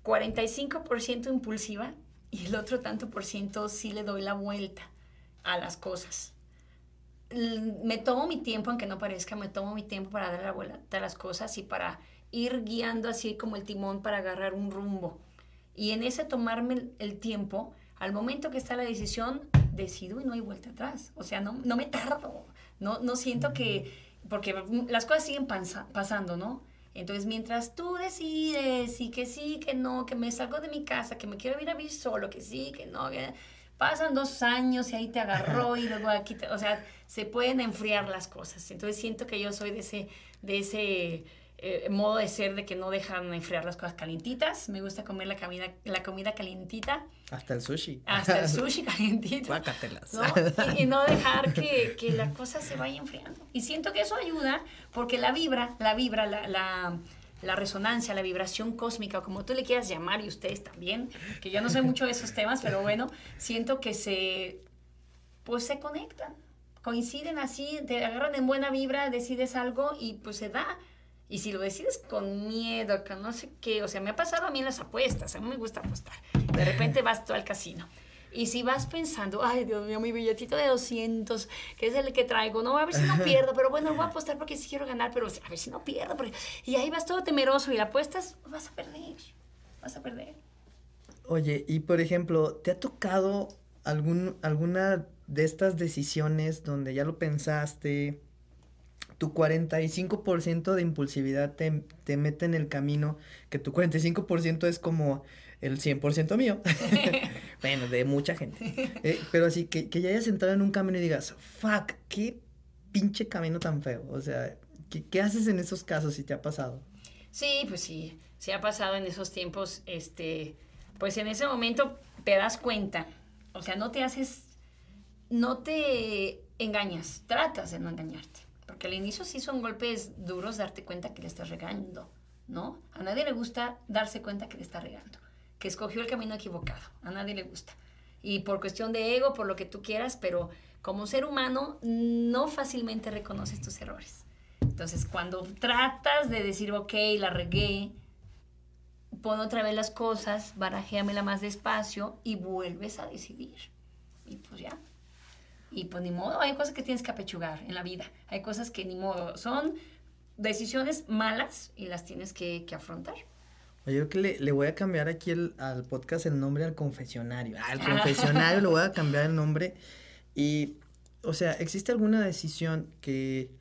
45% impulsiva y el otro tanto por ciento sí le doy la vuelta a las cosas. Me tomo mi tiempo, aunque no parezca, me tomo mi tiempo para dar la vuelta a las cosas y para ir guiando así como el timón para agarrar un rumbo. Y en ese tomarme el tiempo, al momento que está la decisión, decido y no hay vuelta atrás. O sea, no, no me tardo. No, no siento que, porque las cosas siguen pasando, ¿no? Entonces, mientras tú decides y que sí, que no, que me salgo de mi casa, que me quiero ir a vivir solo, que sí, que no, pasan dos años y ahí te agarró y luego aquí, te, o sea, se pueden enfriar las cosas. Entonces, siento que yo soy de ese, de ese eh, modo de ser de que no dejan enfriar las cosas calientitas. Me gusta comer la comida, la comida calientita. Hasta el sushi. Hasta el sushi calientito. ¿no? Y, no dejar que, que, la cosa se vaya enfriando. Y siento que eso ayuda porque la vibra, la vibra, la, la, la resonancia, la vibración cósmica, como tú le quieras llamar, y ustedes también, que yo no sé mucho de esos temas, pero bueno, siento que se, pues se conectan, coinciden así, te agarran en buena vibra, decides algo y pues se da. Y si lo decides con miedo, que no sé qué, o sea, me ha pasado a mí en las apuestas, a mí me gusta apostar. De repente vas tú al casino. Y si vas pensando, ay, Dios mío, mi billetito de 200, que es el que traigo, no, a ver si no pierdo, pero bueno, voy a apostar porque sí quiero ganar, pero a ver si no pierdo. Porque... Y ahí vas todo temeroso y la apuestas, vas a perder, vas a perder. Oye, y por ejemplo, ¿te ha tocado algún, alguna de estas decisiones donde ya lo pensaste, tu 45% de impulsividad te, te, mete en el camino, que tu 45% es como el 100% mío. bueno, de mucha gente. Eh, pero así que, que ya hayas entrado en un camino y digas, fuck, qué pinche camino tan feo. O sea, ¿qué, ¿qué, haces en esos casos si te ha pasado? Sí, pues sí, sí ha pasado en esos tiempos, este, pues en ese momento te das cuenta, o sea, no te haces, no te engañas, tratas de no engañarte porque al inicio sí son golpes duros darte cuenta que le estás regando, ¿no? A nadie le gusta darse cuenta que le está regando, que escogió el camino equivocado, a nadie le gusta. Y por cuestión de ego, por lo que tú quieras, pero como ser humano no fácilmente reconoces tus errores. Entonces, cuando tratas de decir, ok, la regué, pon otra vez las cosas, barajéamela más despacio y vuelves a decidir. Y pues ya, y pues ni modo, hay cosas que tienes que apechugar en la vida. Hay cosas que ni modo, son decisiones malas y las tienes que, que afrontar. Oye, yo que le, le, voy a cambiar aquí el, al podcast el nombre al confesionario. Al confesionario le voy a cambiar el nombre. Y, o sea, ¿existe alguna decisión que,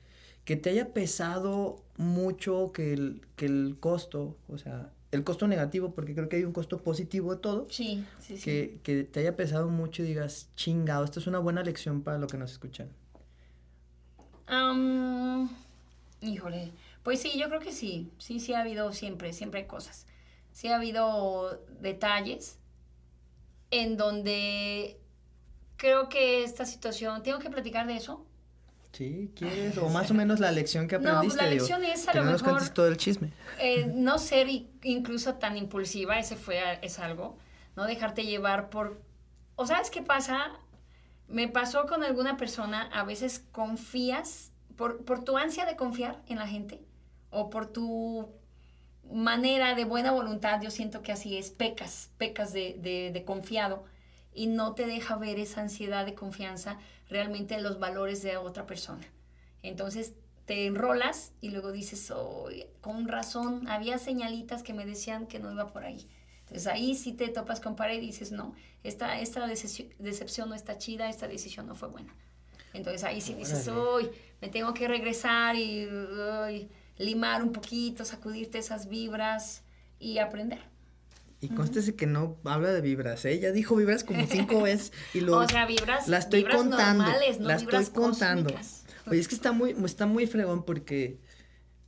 que te haya pesado mucho que el, que el costo, o sea, el costo negativo, porque creo que hay un costo positivo de todo. Sí, sí, sí. Que, que te haya pesado mucho y digas, chingado, esto es una buena lección para lo que nos escuchan. híjole, pues sí, yo creo que sí. Sí, sí ha habido siempre, siempre hay cosas. Sí ha habido detalles en donde creo que esta situación, tengo que platicar de eso. Sí, ¿quieres? O más o menos la lección que aprendiste. No, la lección es a que lo no mejor, nos cuentes todo el chisme. Eh, no ser incluso tan impulsiva, ese fue, es algo. No dejarte llevar por... ¿O sabes qué pasa? Me pasó con alguna persona, a veces confías, por, por tu ansia de confiar en la gente, o por tu manera de buena voluntad, yo siento que así es, pecas, pecas de, de, de confiado y no te deja ver esa ansiedad de confianza realmente en los valores de otra persona. Entonces te enrolas y luego dices, oh, con razón, había señalitas que me decían que no iba por ahí. Entonces ahí sí te topas con pared y dices, no, esta, esta decepción no está chida, esta decisión no fue buena. Entonces ahí sí dices, uy, me tengo que regresar y limar un poquito, sacudirte esas vibras y aprender. Y constese que no habla de vibras, ¿eh? Ya dijo vibras como cinco veces y lo... O sea, vibras, la estoy vibras contando, normales, no la vibras estoy contando. cósmicas. Oye, es que está muy, está muy fregón porque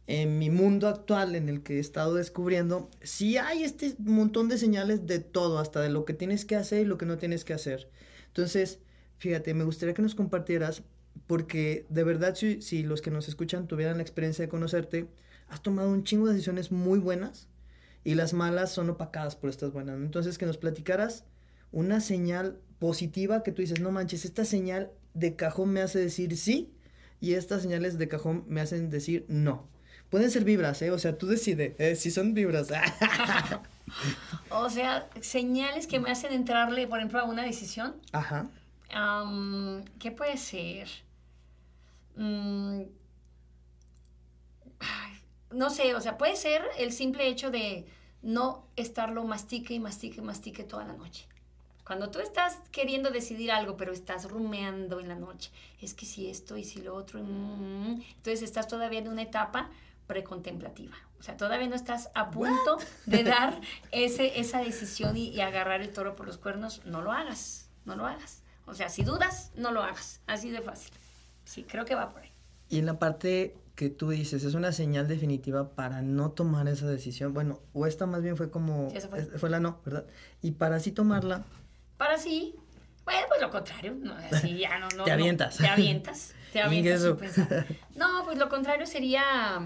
en mi mundo actual en el que he estado descubriendo, sí hay este montón de señales de todo, hasta de lo que tienes que hacer y lo que no tienes que hacer. Entonces, fíjate, me gustaría que nos compartieras, porque de verdad, si, si los que nos escuchan tuvieran la experiencia de conocerte, has tomado un chingo de decisiones muy buenas y las malas son opacadas por estas buenas. Entonces, que nos platicaras una señal positiva que tú dices, no manches, esta señal de cajón me hace decir sí y estas señales de cajón me hacen decir no. Pueden ser vibras, ¿eh? O sea, tú decides, ¿eh? Si son vibras. o sea, señales que me hacen entrarle, por ejemplo, a una decisión. Ajá. ¿Qué puede ser? Mm, no sé, o sea, puede ser el simple hecho de no estarlo mastique y mastique y mastique toda la noche. Cuando tú estás queriendo decidir algo, pero estás rumeando en la noche, es que si esto y si lo otro, mm, mm, entonces estás todavía en una etapa precontemplativa. O sea, todavía no estás a punto de dar ese, esa decisión y, agarrar el toro por los cuernos. No lo hagas, no lo hagas. O sea, si dudas, no lo hagas. Así de fácil. Sí, creo que va por ahí. Y en la parte que tú dices, es una señal definitiva para no tomar esa decisión. Bueno, o esta más bien fue como... fue. fue. la no, ¿verdad? Y para sí tomarla, para sí, bueno, pues lo contrario, no, así ya no, no Te avientas. te avientas, te avientas No, pues lo contrario sería,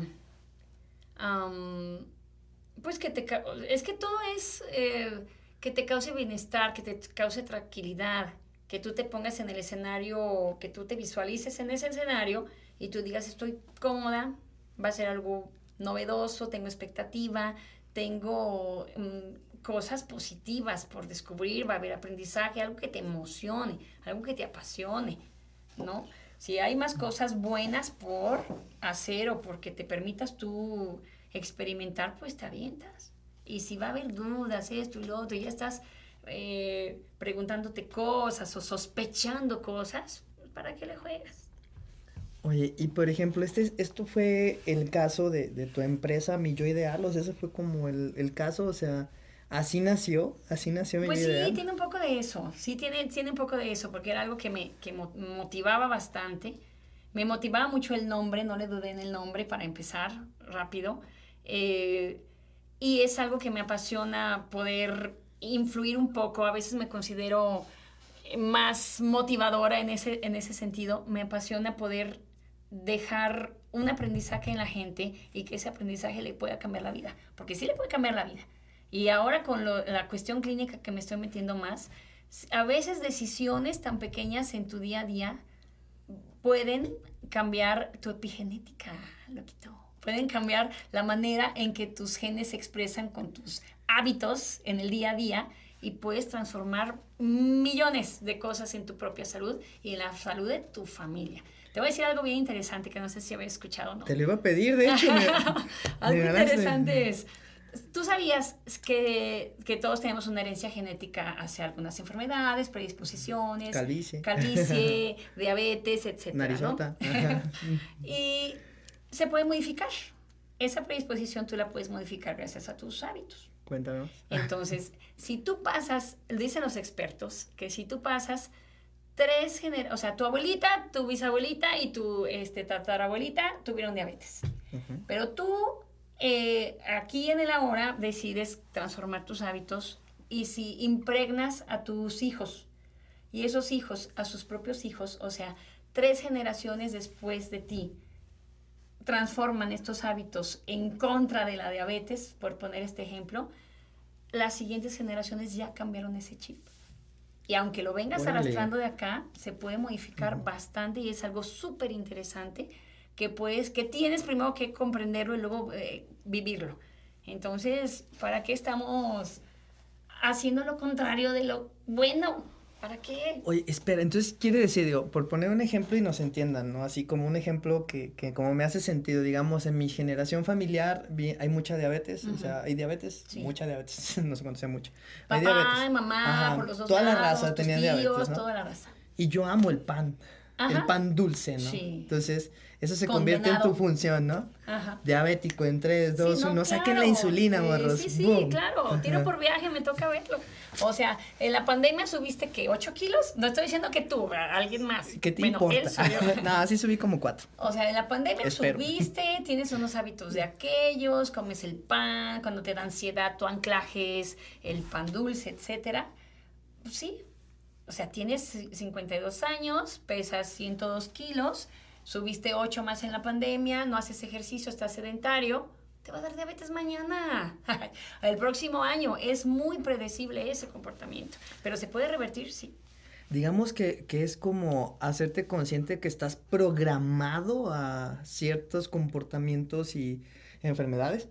pues que te, es que todo es eh, que te cause bienestar, que te cause tranquilidad, que tú te pongas en el escenario, que tú te visualices en ese escenario y tú digas estoy cómoda, va a ser algo novedoso, tengo expectativa, tengo mm, cosas positivas por descubrir, va a haber aprendizaje, algo que te emocione, algo que te apasione, ¿no? Si hay más cosas buenas por hacer o porque te permitas tú experimentar, pues te avientas. Y si va a haber dudas, esto y lo otro, ya estás eh, preguntándote cosas o sospechando cosas, pues, ¿para qué le juegas? Oye, y por ejemplo, este, esto fue el caso de, de tu empresa, Mi Yo Ideal, o sea, ese fue como el, el caso, o sea, así nació, así nació mi Pues sí, tiene un poco de eso, sí tiene, tiene un poco de eso, porque era algo que me que motivaba bastante. Me motivaba mucho el nombre, no le dudé en el nombre para empezar rápido. Eh, y es algo que me apasiona poder influir un poco. A veces me considero más motivadora en ese, en ese sentido. Me apasiona poder dejar un aprendizaje en la gente y que ese aprendizaje le pueda cambiar la vida. Porque sí le puede cambiar la vida. Y ahora con la cuestión clínica que me estoy metiendo más, a veces decisiones tan pequeñas en tu día a día pueden cambiar tu epigenética, loquito. Pueden cambiar la manera en que tus genes se expresan con tus hábitos en el día a día y puedes transformar millones de cosas en tu propia salud y en la salud de tu familia. Te voy a decir algo bien interesante que no sé si habéis escuchado o no. Te lo iba a pedir, de hecho. algo interesante es, ¿Tú sabías que, que, todos tenemos una herencia genética hacia algunas enfermedades, predisposiciones? Calvicie. Calvicie, diabetes, etc. Narizota. y se puede modificar. Esa predisposición tú la puedes modificar gracias a tus hábitos. Cuéntanos. Entonces, si tú pasas, dicen los expertos, que si tú pasas tres generaciones, o sea, tu abuelita, tu bisabuelita y tu este, tatarabuelita tuvieron diabetes. Pero tú eh, aquí en el ahora decides transformar tus hábitos y si impregnas a tus hijos y esos hijos a sus propios hijos, o sea, tres generaciones después de ti, transforman estos hábitos en contra de la diabetes, por poner este ejemplo, las siguientes generaciones ya cambiaron ese chip. Y aunque lo vengas arrastrando de acá, se puede modificar bastante y es algo súper interesante que pues, que tienes primero que comprenderlo y luego eh, vivirlo. Entonces, ¿para qué estamos haciendo lo contrario de lo bueno? ¿Para qué? Oye, espera, entonces quiere decir, digo, por poner un ejemplo y nos entiendan, ¿no? Así como un ejemplo que, que como me hace sentido, digamos, en mi generación familiar hay mucha diabetes, o sea, hay diabetes, mucha diabetes, no se conoce mucho. Papá, diabetes. mamá, por los dos Toda la raza tenía diabetes, ¿no? Toda la raza. Y yo amo el pan, el pan dulce, ¿no? Sí. Entonces, eso se convierte en tu función, ¿no? Ajá. Diabético en 3, 2, 1. Saquen la insulina, morros. Sí, sí, claro. Tiro por viaje, me toca verlo. O sea, en la pandemia subiste, ¿qué? ¿8 kilos? No estoy diciendo que tú, alguien más. ¿Qué te importa? Él subió. no, sí subí como 4. O sea, en la pandemia subiste, tienes unos hábitos de aquellos, comes el pan, cuando te da ansiedad, tu anclajes, el pan dulce, etcétera. Pues sí, o sea, tienes 52 años, pesas 102 kilos, subiste 8 más en la pandemia, no haces ejercicio, estás sedentario, te va a dar diabetes mañana, el próximo año. Es muy predecible ese comportamiento, pero se puede revertir, sí. Digamos que, que es como hacerte consciente que estás programado a ciertos comportamientos y enfermedades.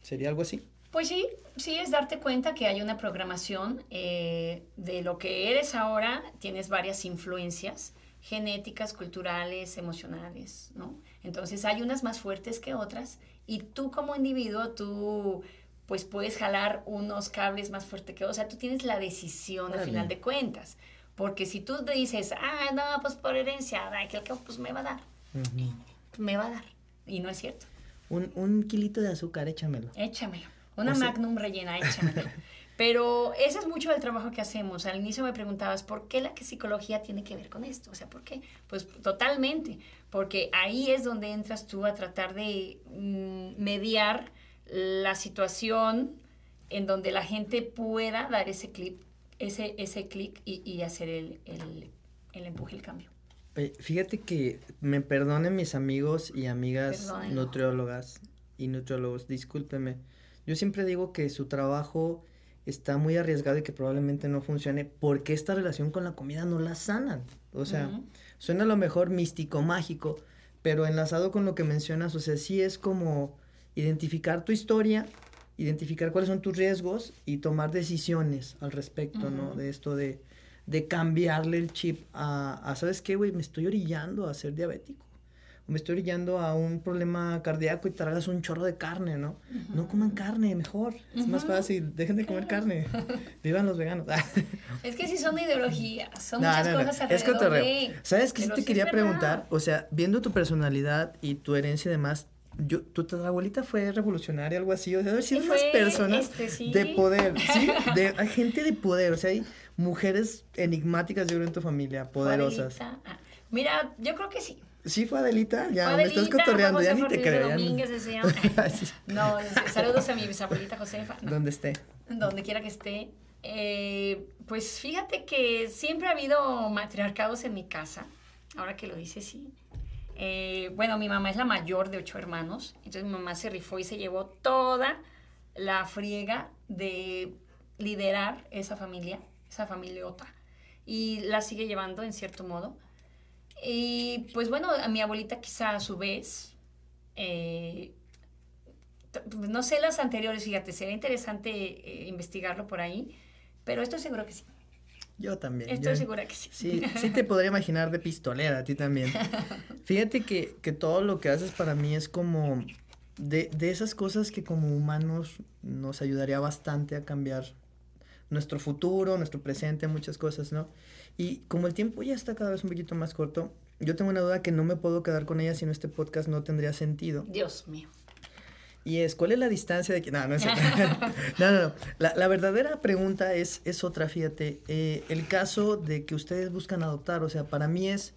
¿Sería algo así? Pues sí, sí es darte cuenta que hay una programación eh, de lo que eres ahora, tienes varias influencias genéticas, culturales, emocionales, ¿no? Entonces hay unas más fuertes que otras y tú como individuo, tú pues puedes jalar unos cables más fuertes que otros, o sea, tú tienes la decisión al final de cuentas, porque si tú dices, ah, no, pues por herencia, ay, que pues me va a dar, me va a dar, y no es cierto. Un, un kilito de azúcar, échamelo. Échamelo. Una magnum rellena, échamelo. Pero ese es mucho del trabajo que hacemos. Al inicio me preguntabas, ¿por qué la psicología tiene que ver con esto? O sea, ¿por qué? Pues totalmente, porque ahí es donde entras tú a tratar de mm, mediar la situación en donde la gente pueda dar ese clip, ese, ese clic y, hacer el, el, el empuje, el cambio. Fíjate que me perdonen mis amigos y amigas nutriólogas y nutriólogos, discúlpeme. Yo siempre digo que su trabajo está muy arriesgado y que probablemente no funcione porque esta relación con la comida no la sanan. O sea, suena a lo mejor místico, mágico, pero enlazado con lo que mencionas, o sea, sí es como identificar tu historia, identificar cuáles son tus riesgos y tomar decisiones al respecto, ¿no? De esto de, de cambiarle el chip a, a ¿sabes qué, güey? Me estoy orillando a ser diabético me estoy orillando a un problema cardíaco y tragas un chorro de carne, ¿no? No coman carne, mejor. Es más fácil. Dejen de comer carne. Vivan los veganos. es que si son ideologías, son muchas cosas alrededor Es ¿Sabes qué sí te quería preguntar? O sea, viendo tu personalidad y tu herencia y demás, yo, tu abuelita fue revolucionaria, algo así. O sea, si unas personas este, de poder, ¿sí? De, hay gente de poder, o sea, hay mujeres enigmáticas, yo creo, en tu familia, poderosas. Ah, mira, yo creo que sí. Sí, fue Adelita, ya me estás cotorreando, ya ni te creo. no, saludos a mi bisabuelita Josefa. Donde esté. Donde quiera que esté. Eh, pues fíjate que siempre ha habido matriarcados en mi casa, ahora que lo dices, sí. Eh, bueno, mi mamá es la mayor de ocho hermanos, entonces mi mamá se rifó y se llevó toda la friega de liderar esa familia, esa familiota, y la sigue llevando en cierto modo. Y pues bueno, a mi abuelita quizá a su vez, eh, no sé las anteriores, fíjate, sería interesante eh, investigarlo por ahí, pero estoy seguro que sí. Yo también. Estoy segura que sí. Sí, sí te podría imaginar de pistolera, a ti también. Fíjate que, que todo lo que haces para mí es como de, de, esas cosas que como humanos nos ayudaría bastante a cambiar nuestro futuro, nuestro presente, muchas cosas, ¿no? Y como el tiempo ya está cada vez un poquito más corto, yo tengo una duda que no me puedo quedar con ella si no este podcast no tendría sentido. Dios mío. Y es, ¿cuál es la distancia de que... No, no es no, no, no. La, la, verdadera pregunta es, es otra, fíjate. Eh, el caso de que ustedes buscan adoptar, o sea, para mí es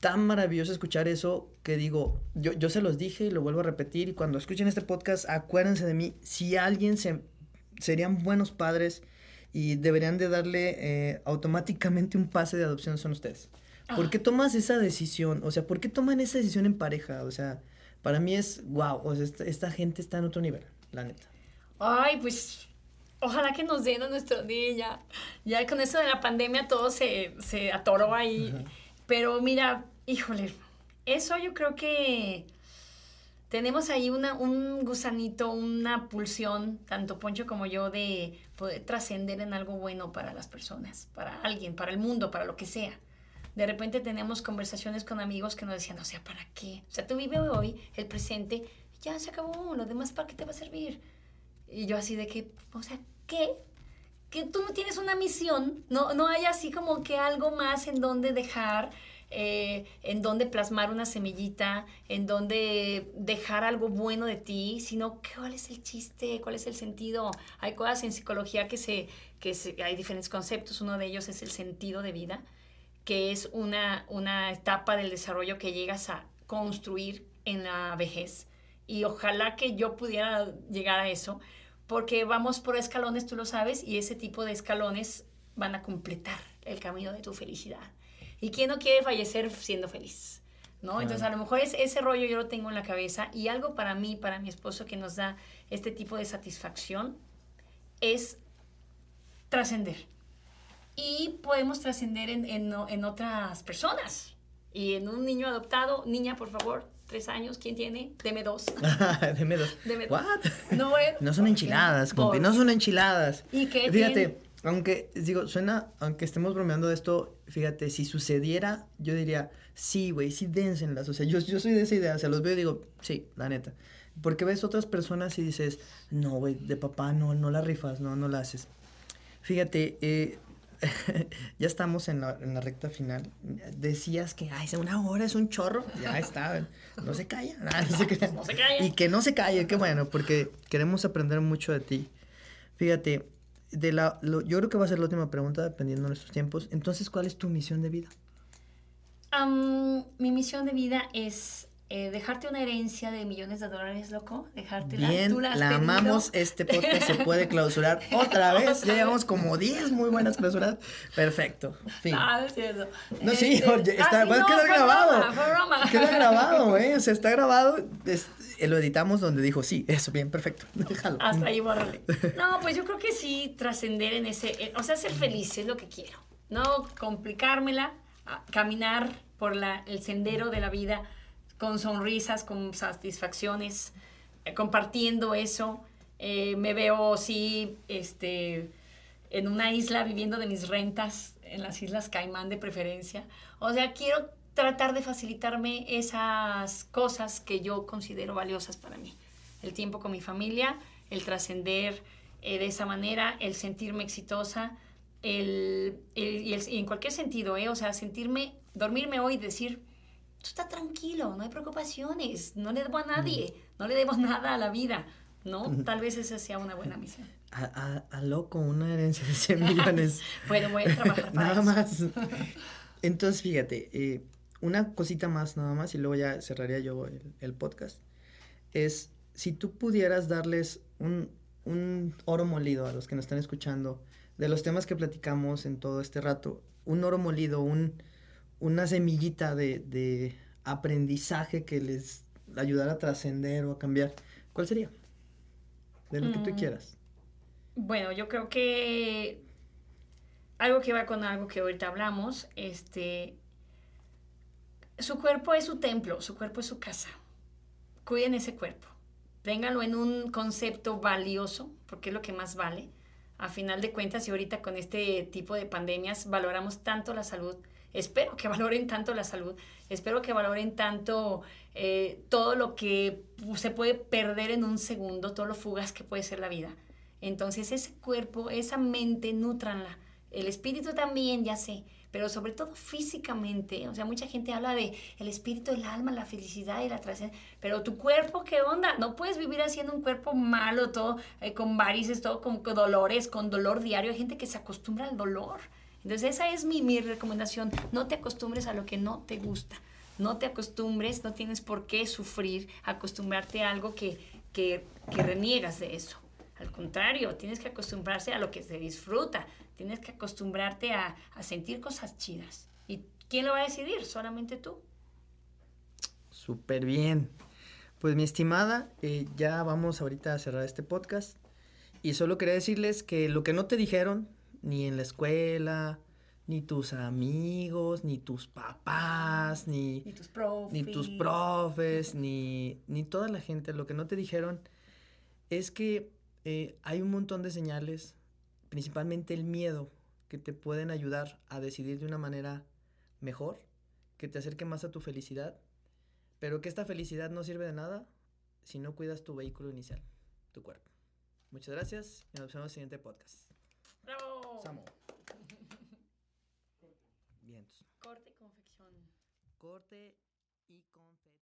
tan maravilloso escuchar eso que digo, yo, yo se los dije y lo vuelvo a repetir y cuando escuchen este podcast, acuérdense de mí, si alguien se, serían buenos padres y deberían de darle eh, automáticamente un pase de adopción son ustedes. ¿Por ah. qué tomas esa decisión? O sea, ¿por qué toman esa decisión en pareja? O sea, para mí es, wow, o sea, esta, gente está en otro nivel, la neta. Ay, pues ojalá que nos den a nuestro día. Ya, con eso de la pandemia todo se, se atoró ahí. Pero mira, híjole, eso yo creo que tenemos ahí una, un gusanito, una pulsión, tanto Poncho como yo, de poder trascender en algo bueno para las personas, para alguien, para el mundo, para lo que sea. De repente tenemos conversaciones con amigos que nos decían, o sea, ¿para qué? O sea, tú vives hoy, el presente, ya se acabó, lo demás, ¿para qué te va a servir? Y yo así de que, o sea, ¿qué? Que tú no tienes una misión, no, no hay así como que algo más en donde dejar eh, en donde plasmar una semillita, en donde dejar algo bueno de ti, sino cuál es el chiste, cuál es el sentido. Hay cosas en psicología que se, que hay diferentes conceptos, uno de ellos es el sentido de vida, que es una, una etapa del desarrollo que llegas a construir en la vejez. Y ojalá que yo pudiera llegar a eso, porque vamos por escalones, tú lo sabes, y ese tipo de escalones van a completar el camino de tu felicidad. ¿Y quién no quiere fallecer siendo feliz? ¿no? Entonces, a lo mejor es, ese rollo yo lo tengo en la cabeza y algo para mí, para mi esposo, que nos da este tipo de satisfacción es trascender. Y podemos trascender en, en, en, otras personas. Y en un niño adoptado, niña, por favor, tres años, ¿quién tiene? Deme dos. Deme dos. Deme dos. What? No, no son enchiladas, compi, no son enchiladas. ¿Y qué Fíjate, aunque, digo, suena, aunque estemos bromeando de esto, fíjate, si sucediera, yo diría, sí, güey, sí dénsenlas. O sea, yo, yo soy de esa idea, o sea, los veo y digo, sí, la neta. Porque ves otras personas y dices, no, güey, de papá no, no la rifas, no, no la haces. Fíjate, eh, ya estamos en la, en la, recta final. Decías que, ay, una hora es un chorro. Ya está, no se calla. No se calla. No se calla. Y que no se calle, qué bueno, porque queremos aprender mucho de ti. Fíjate, de la, lo, yo creo que va a ser la última pregunta, dependiendo de nuestros tiempos. Entonces, ¿cuál es tu misión de vida? Mi misión de vida es eh, dejarte una herencia de millones de dólares, loco. Dejártela. Bien, ¿Tú la, la amamos. Este podcast se puede clausurar otra vez. Ya llevamos como 10 muy buenas clausuras. Perfecto. Fin. Ah, no es cierto. No, sí, Este, está, ah, sí, va a no, quedar fue grabado. fue broma. Queda grabado, güey. O sea, está grabado. Es- eh, lo editamos donde dijo, sí, eso, bien, perfecto. Déjalo. Hasta ahí, bórrale. No, pues yo creo que sí, trascender en ese, eh, o sea, ser feliz es lo que quiero. No complicármela, caminar por la, el sendero de la vida con sonrisas, con satisfacciones, eh, compartiendo eso. Eh, me veo, sí, este, en una isla viviendo de mis rentas, en las Islas Caimán de preferencia. O sea, quiero tratar de facilitarme esas cosas que yo considero valiosas para mí. El tiempo con mi familia, el trascender eh, de esa manera, el sentirme exitosa, el, y, el- y en cualquier sentido, ¿eh? o sea, sentirme, dormirme hoy y decir, tú estás tranquilo, no hay preocupaciones, no le debo a nadie, no le debo nada a la vida, ¿no? Tal vez esa sea una buena misión. A, a- a loco, una herencia de 100 millones. Bueno, voy a trabajar para nada eso. más. Entonces, fíjate, eh, una cosita más nada más y luego ya cerraría yo el, el podcast. Es, si tú pudieras darles un, un oro molido a los que nos están escuchando de los temas que platicamos en todo este rato, un oro molido, un, una semillita de, de aprendizaje que les ayudara a trascender o a cambiar, ¿cuál sería? De lo que tú Mm. quieras. Bueno, yo creo que algo que va con algo que ahorita hablamos, este, su cuerpo es su templo, su cuerpo es su casa. Cuiden ese cuerpo. Ténganlo en un concepto valioso, porque es lo que más vale. A final de cuentas, y ahorita con este tipo de pandemias valoramos tanto la salud, espero que valoren tanto la salud, espero que valoren tanto eh, todo lo que se puede perder en un segundo, todo lo fugaz que puede ser la vida. Entonces ese cuerpo, esa mente, nutranla. El espíritu también, ya sé, pero sobre todo físicamente. O sea, mucha gente habla de el espíritu, el alma, la felicidad y la trascendencia. Pero tu cuerpo, ¿qué onda? No puedes vivir haciendo un cuerpo malo, todo eh, con varices, todo con, con dolores, con dolor diario. Hay gente que se acostumbra al dolor. Entonces esa es mi, mi recomendación. No te acostumbres a lo que no te gusta. No te acostumbres, no tienes por qué sufrir, acostumbrarte a algo que, que, que reniegas de eso. Al contrario, tienes que acostumbrarse a lo que se disfruta. Tienes que acostumbrarte a, a sentir cosas chidas. ¿Y quién lo va a decidir? Solamente tú. Súper bien. Pues mi estimada, eh, ya vamos ahorita a cerrar este podcast. Y solo quería decirles que lo que no te dijeron, ni en la escuela, ni tus amigos, ni tus papás, ni, Ni tus profes. ni tus profes, ni, ni toda la gente, lo que no te dijeron es que eh, hay un montón de señales, principalmente el miedo, que te pueden ayudar a decidir de una manera mejor, que te acerque más a tu felicidad, pero que esta felicidad no sirve de nada si no cuidas tu vehículo inicial, tu cuerpo. Muchas gracias y nos vemos en el siguiente podcast. ¡Bravo! Samo. Bien. Corte y confección. Corte y confección.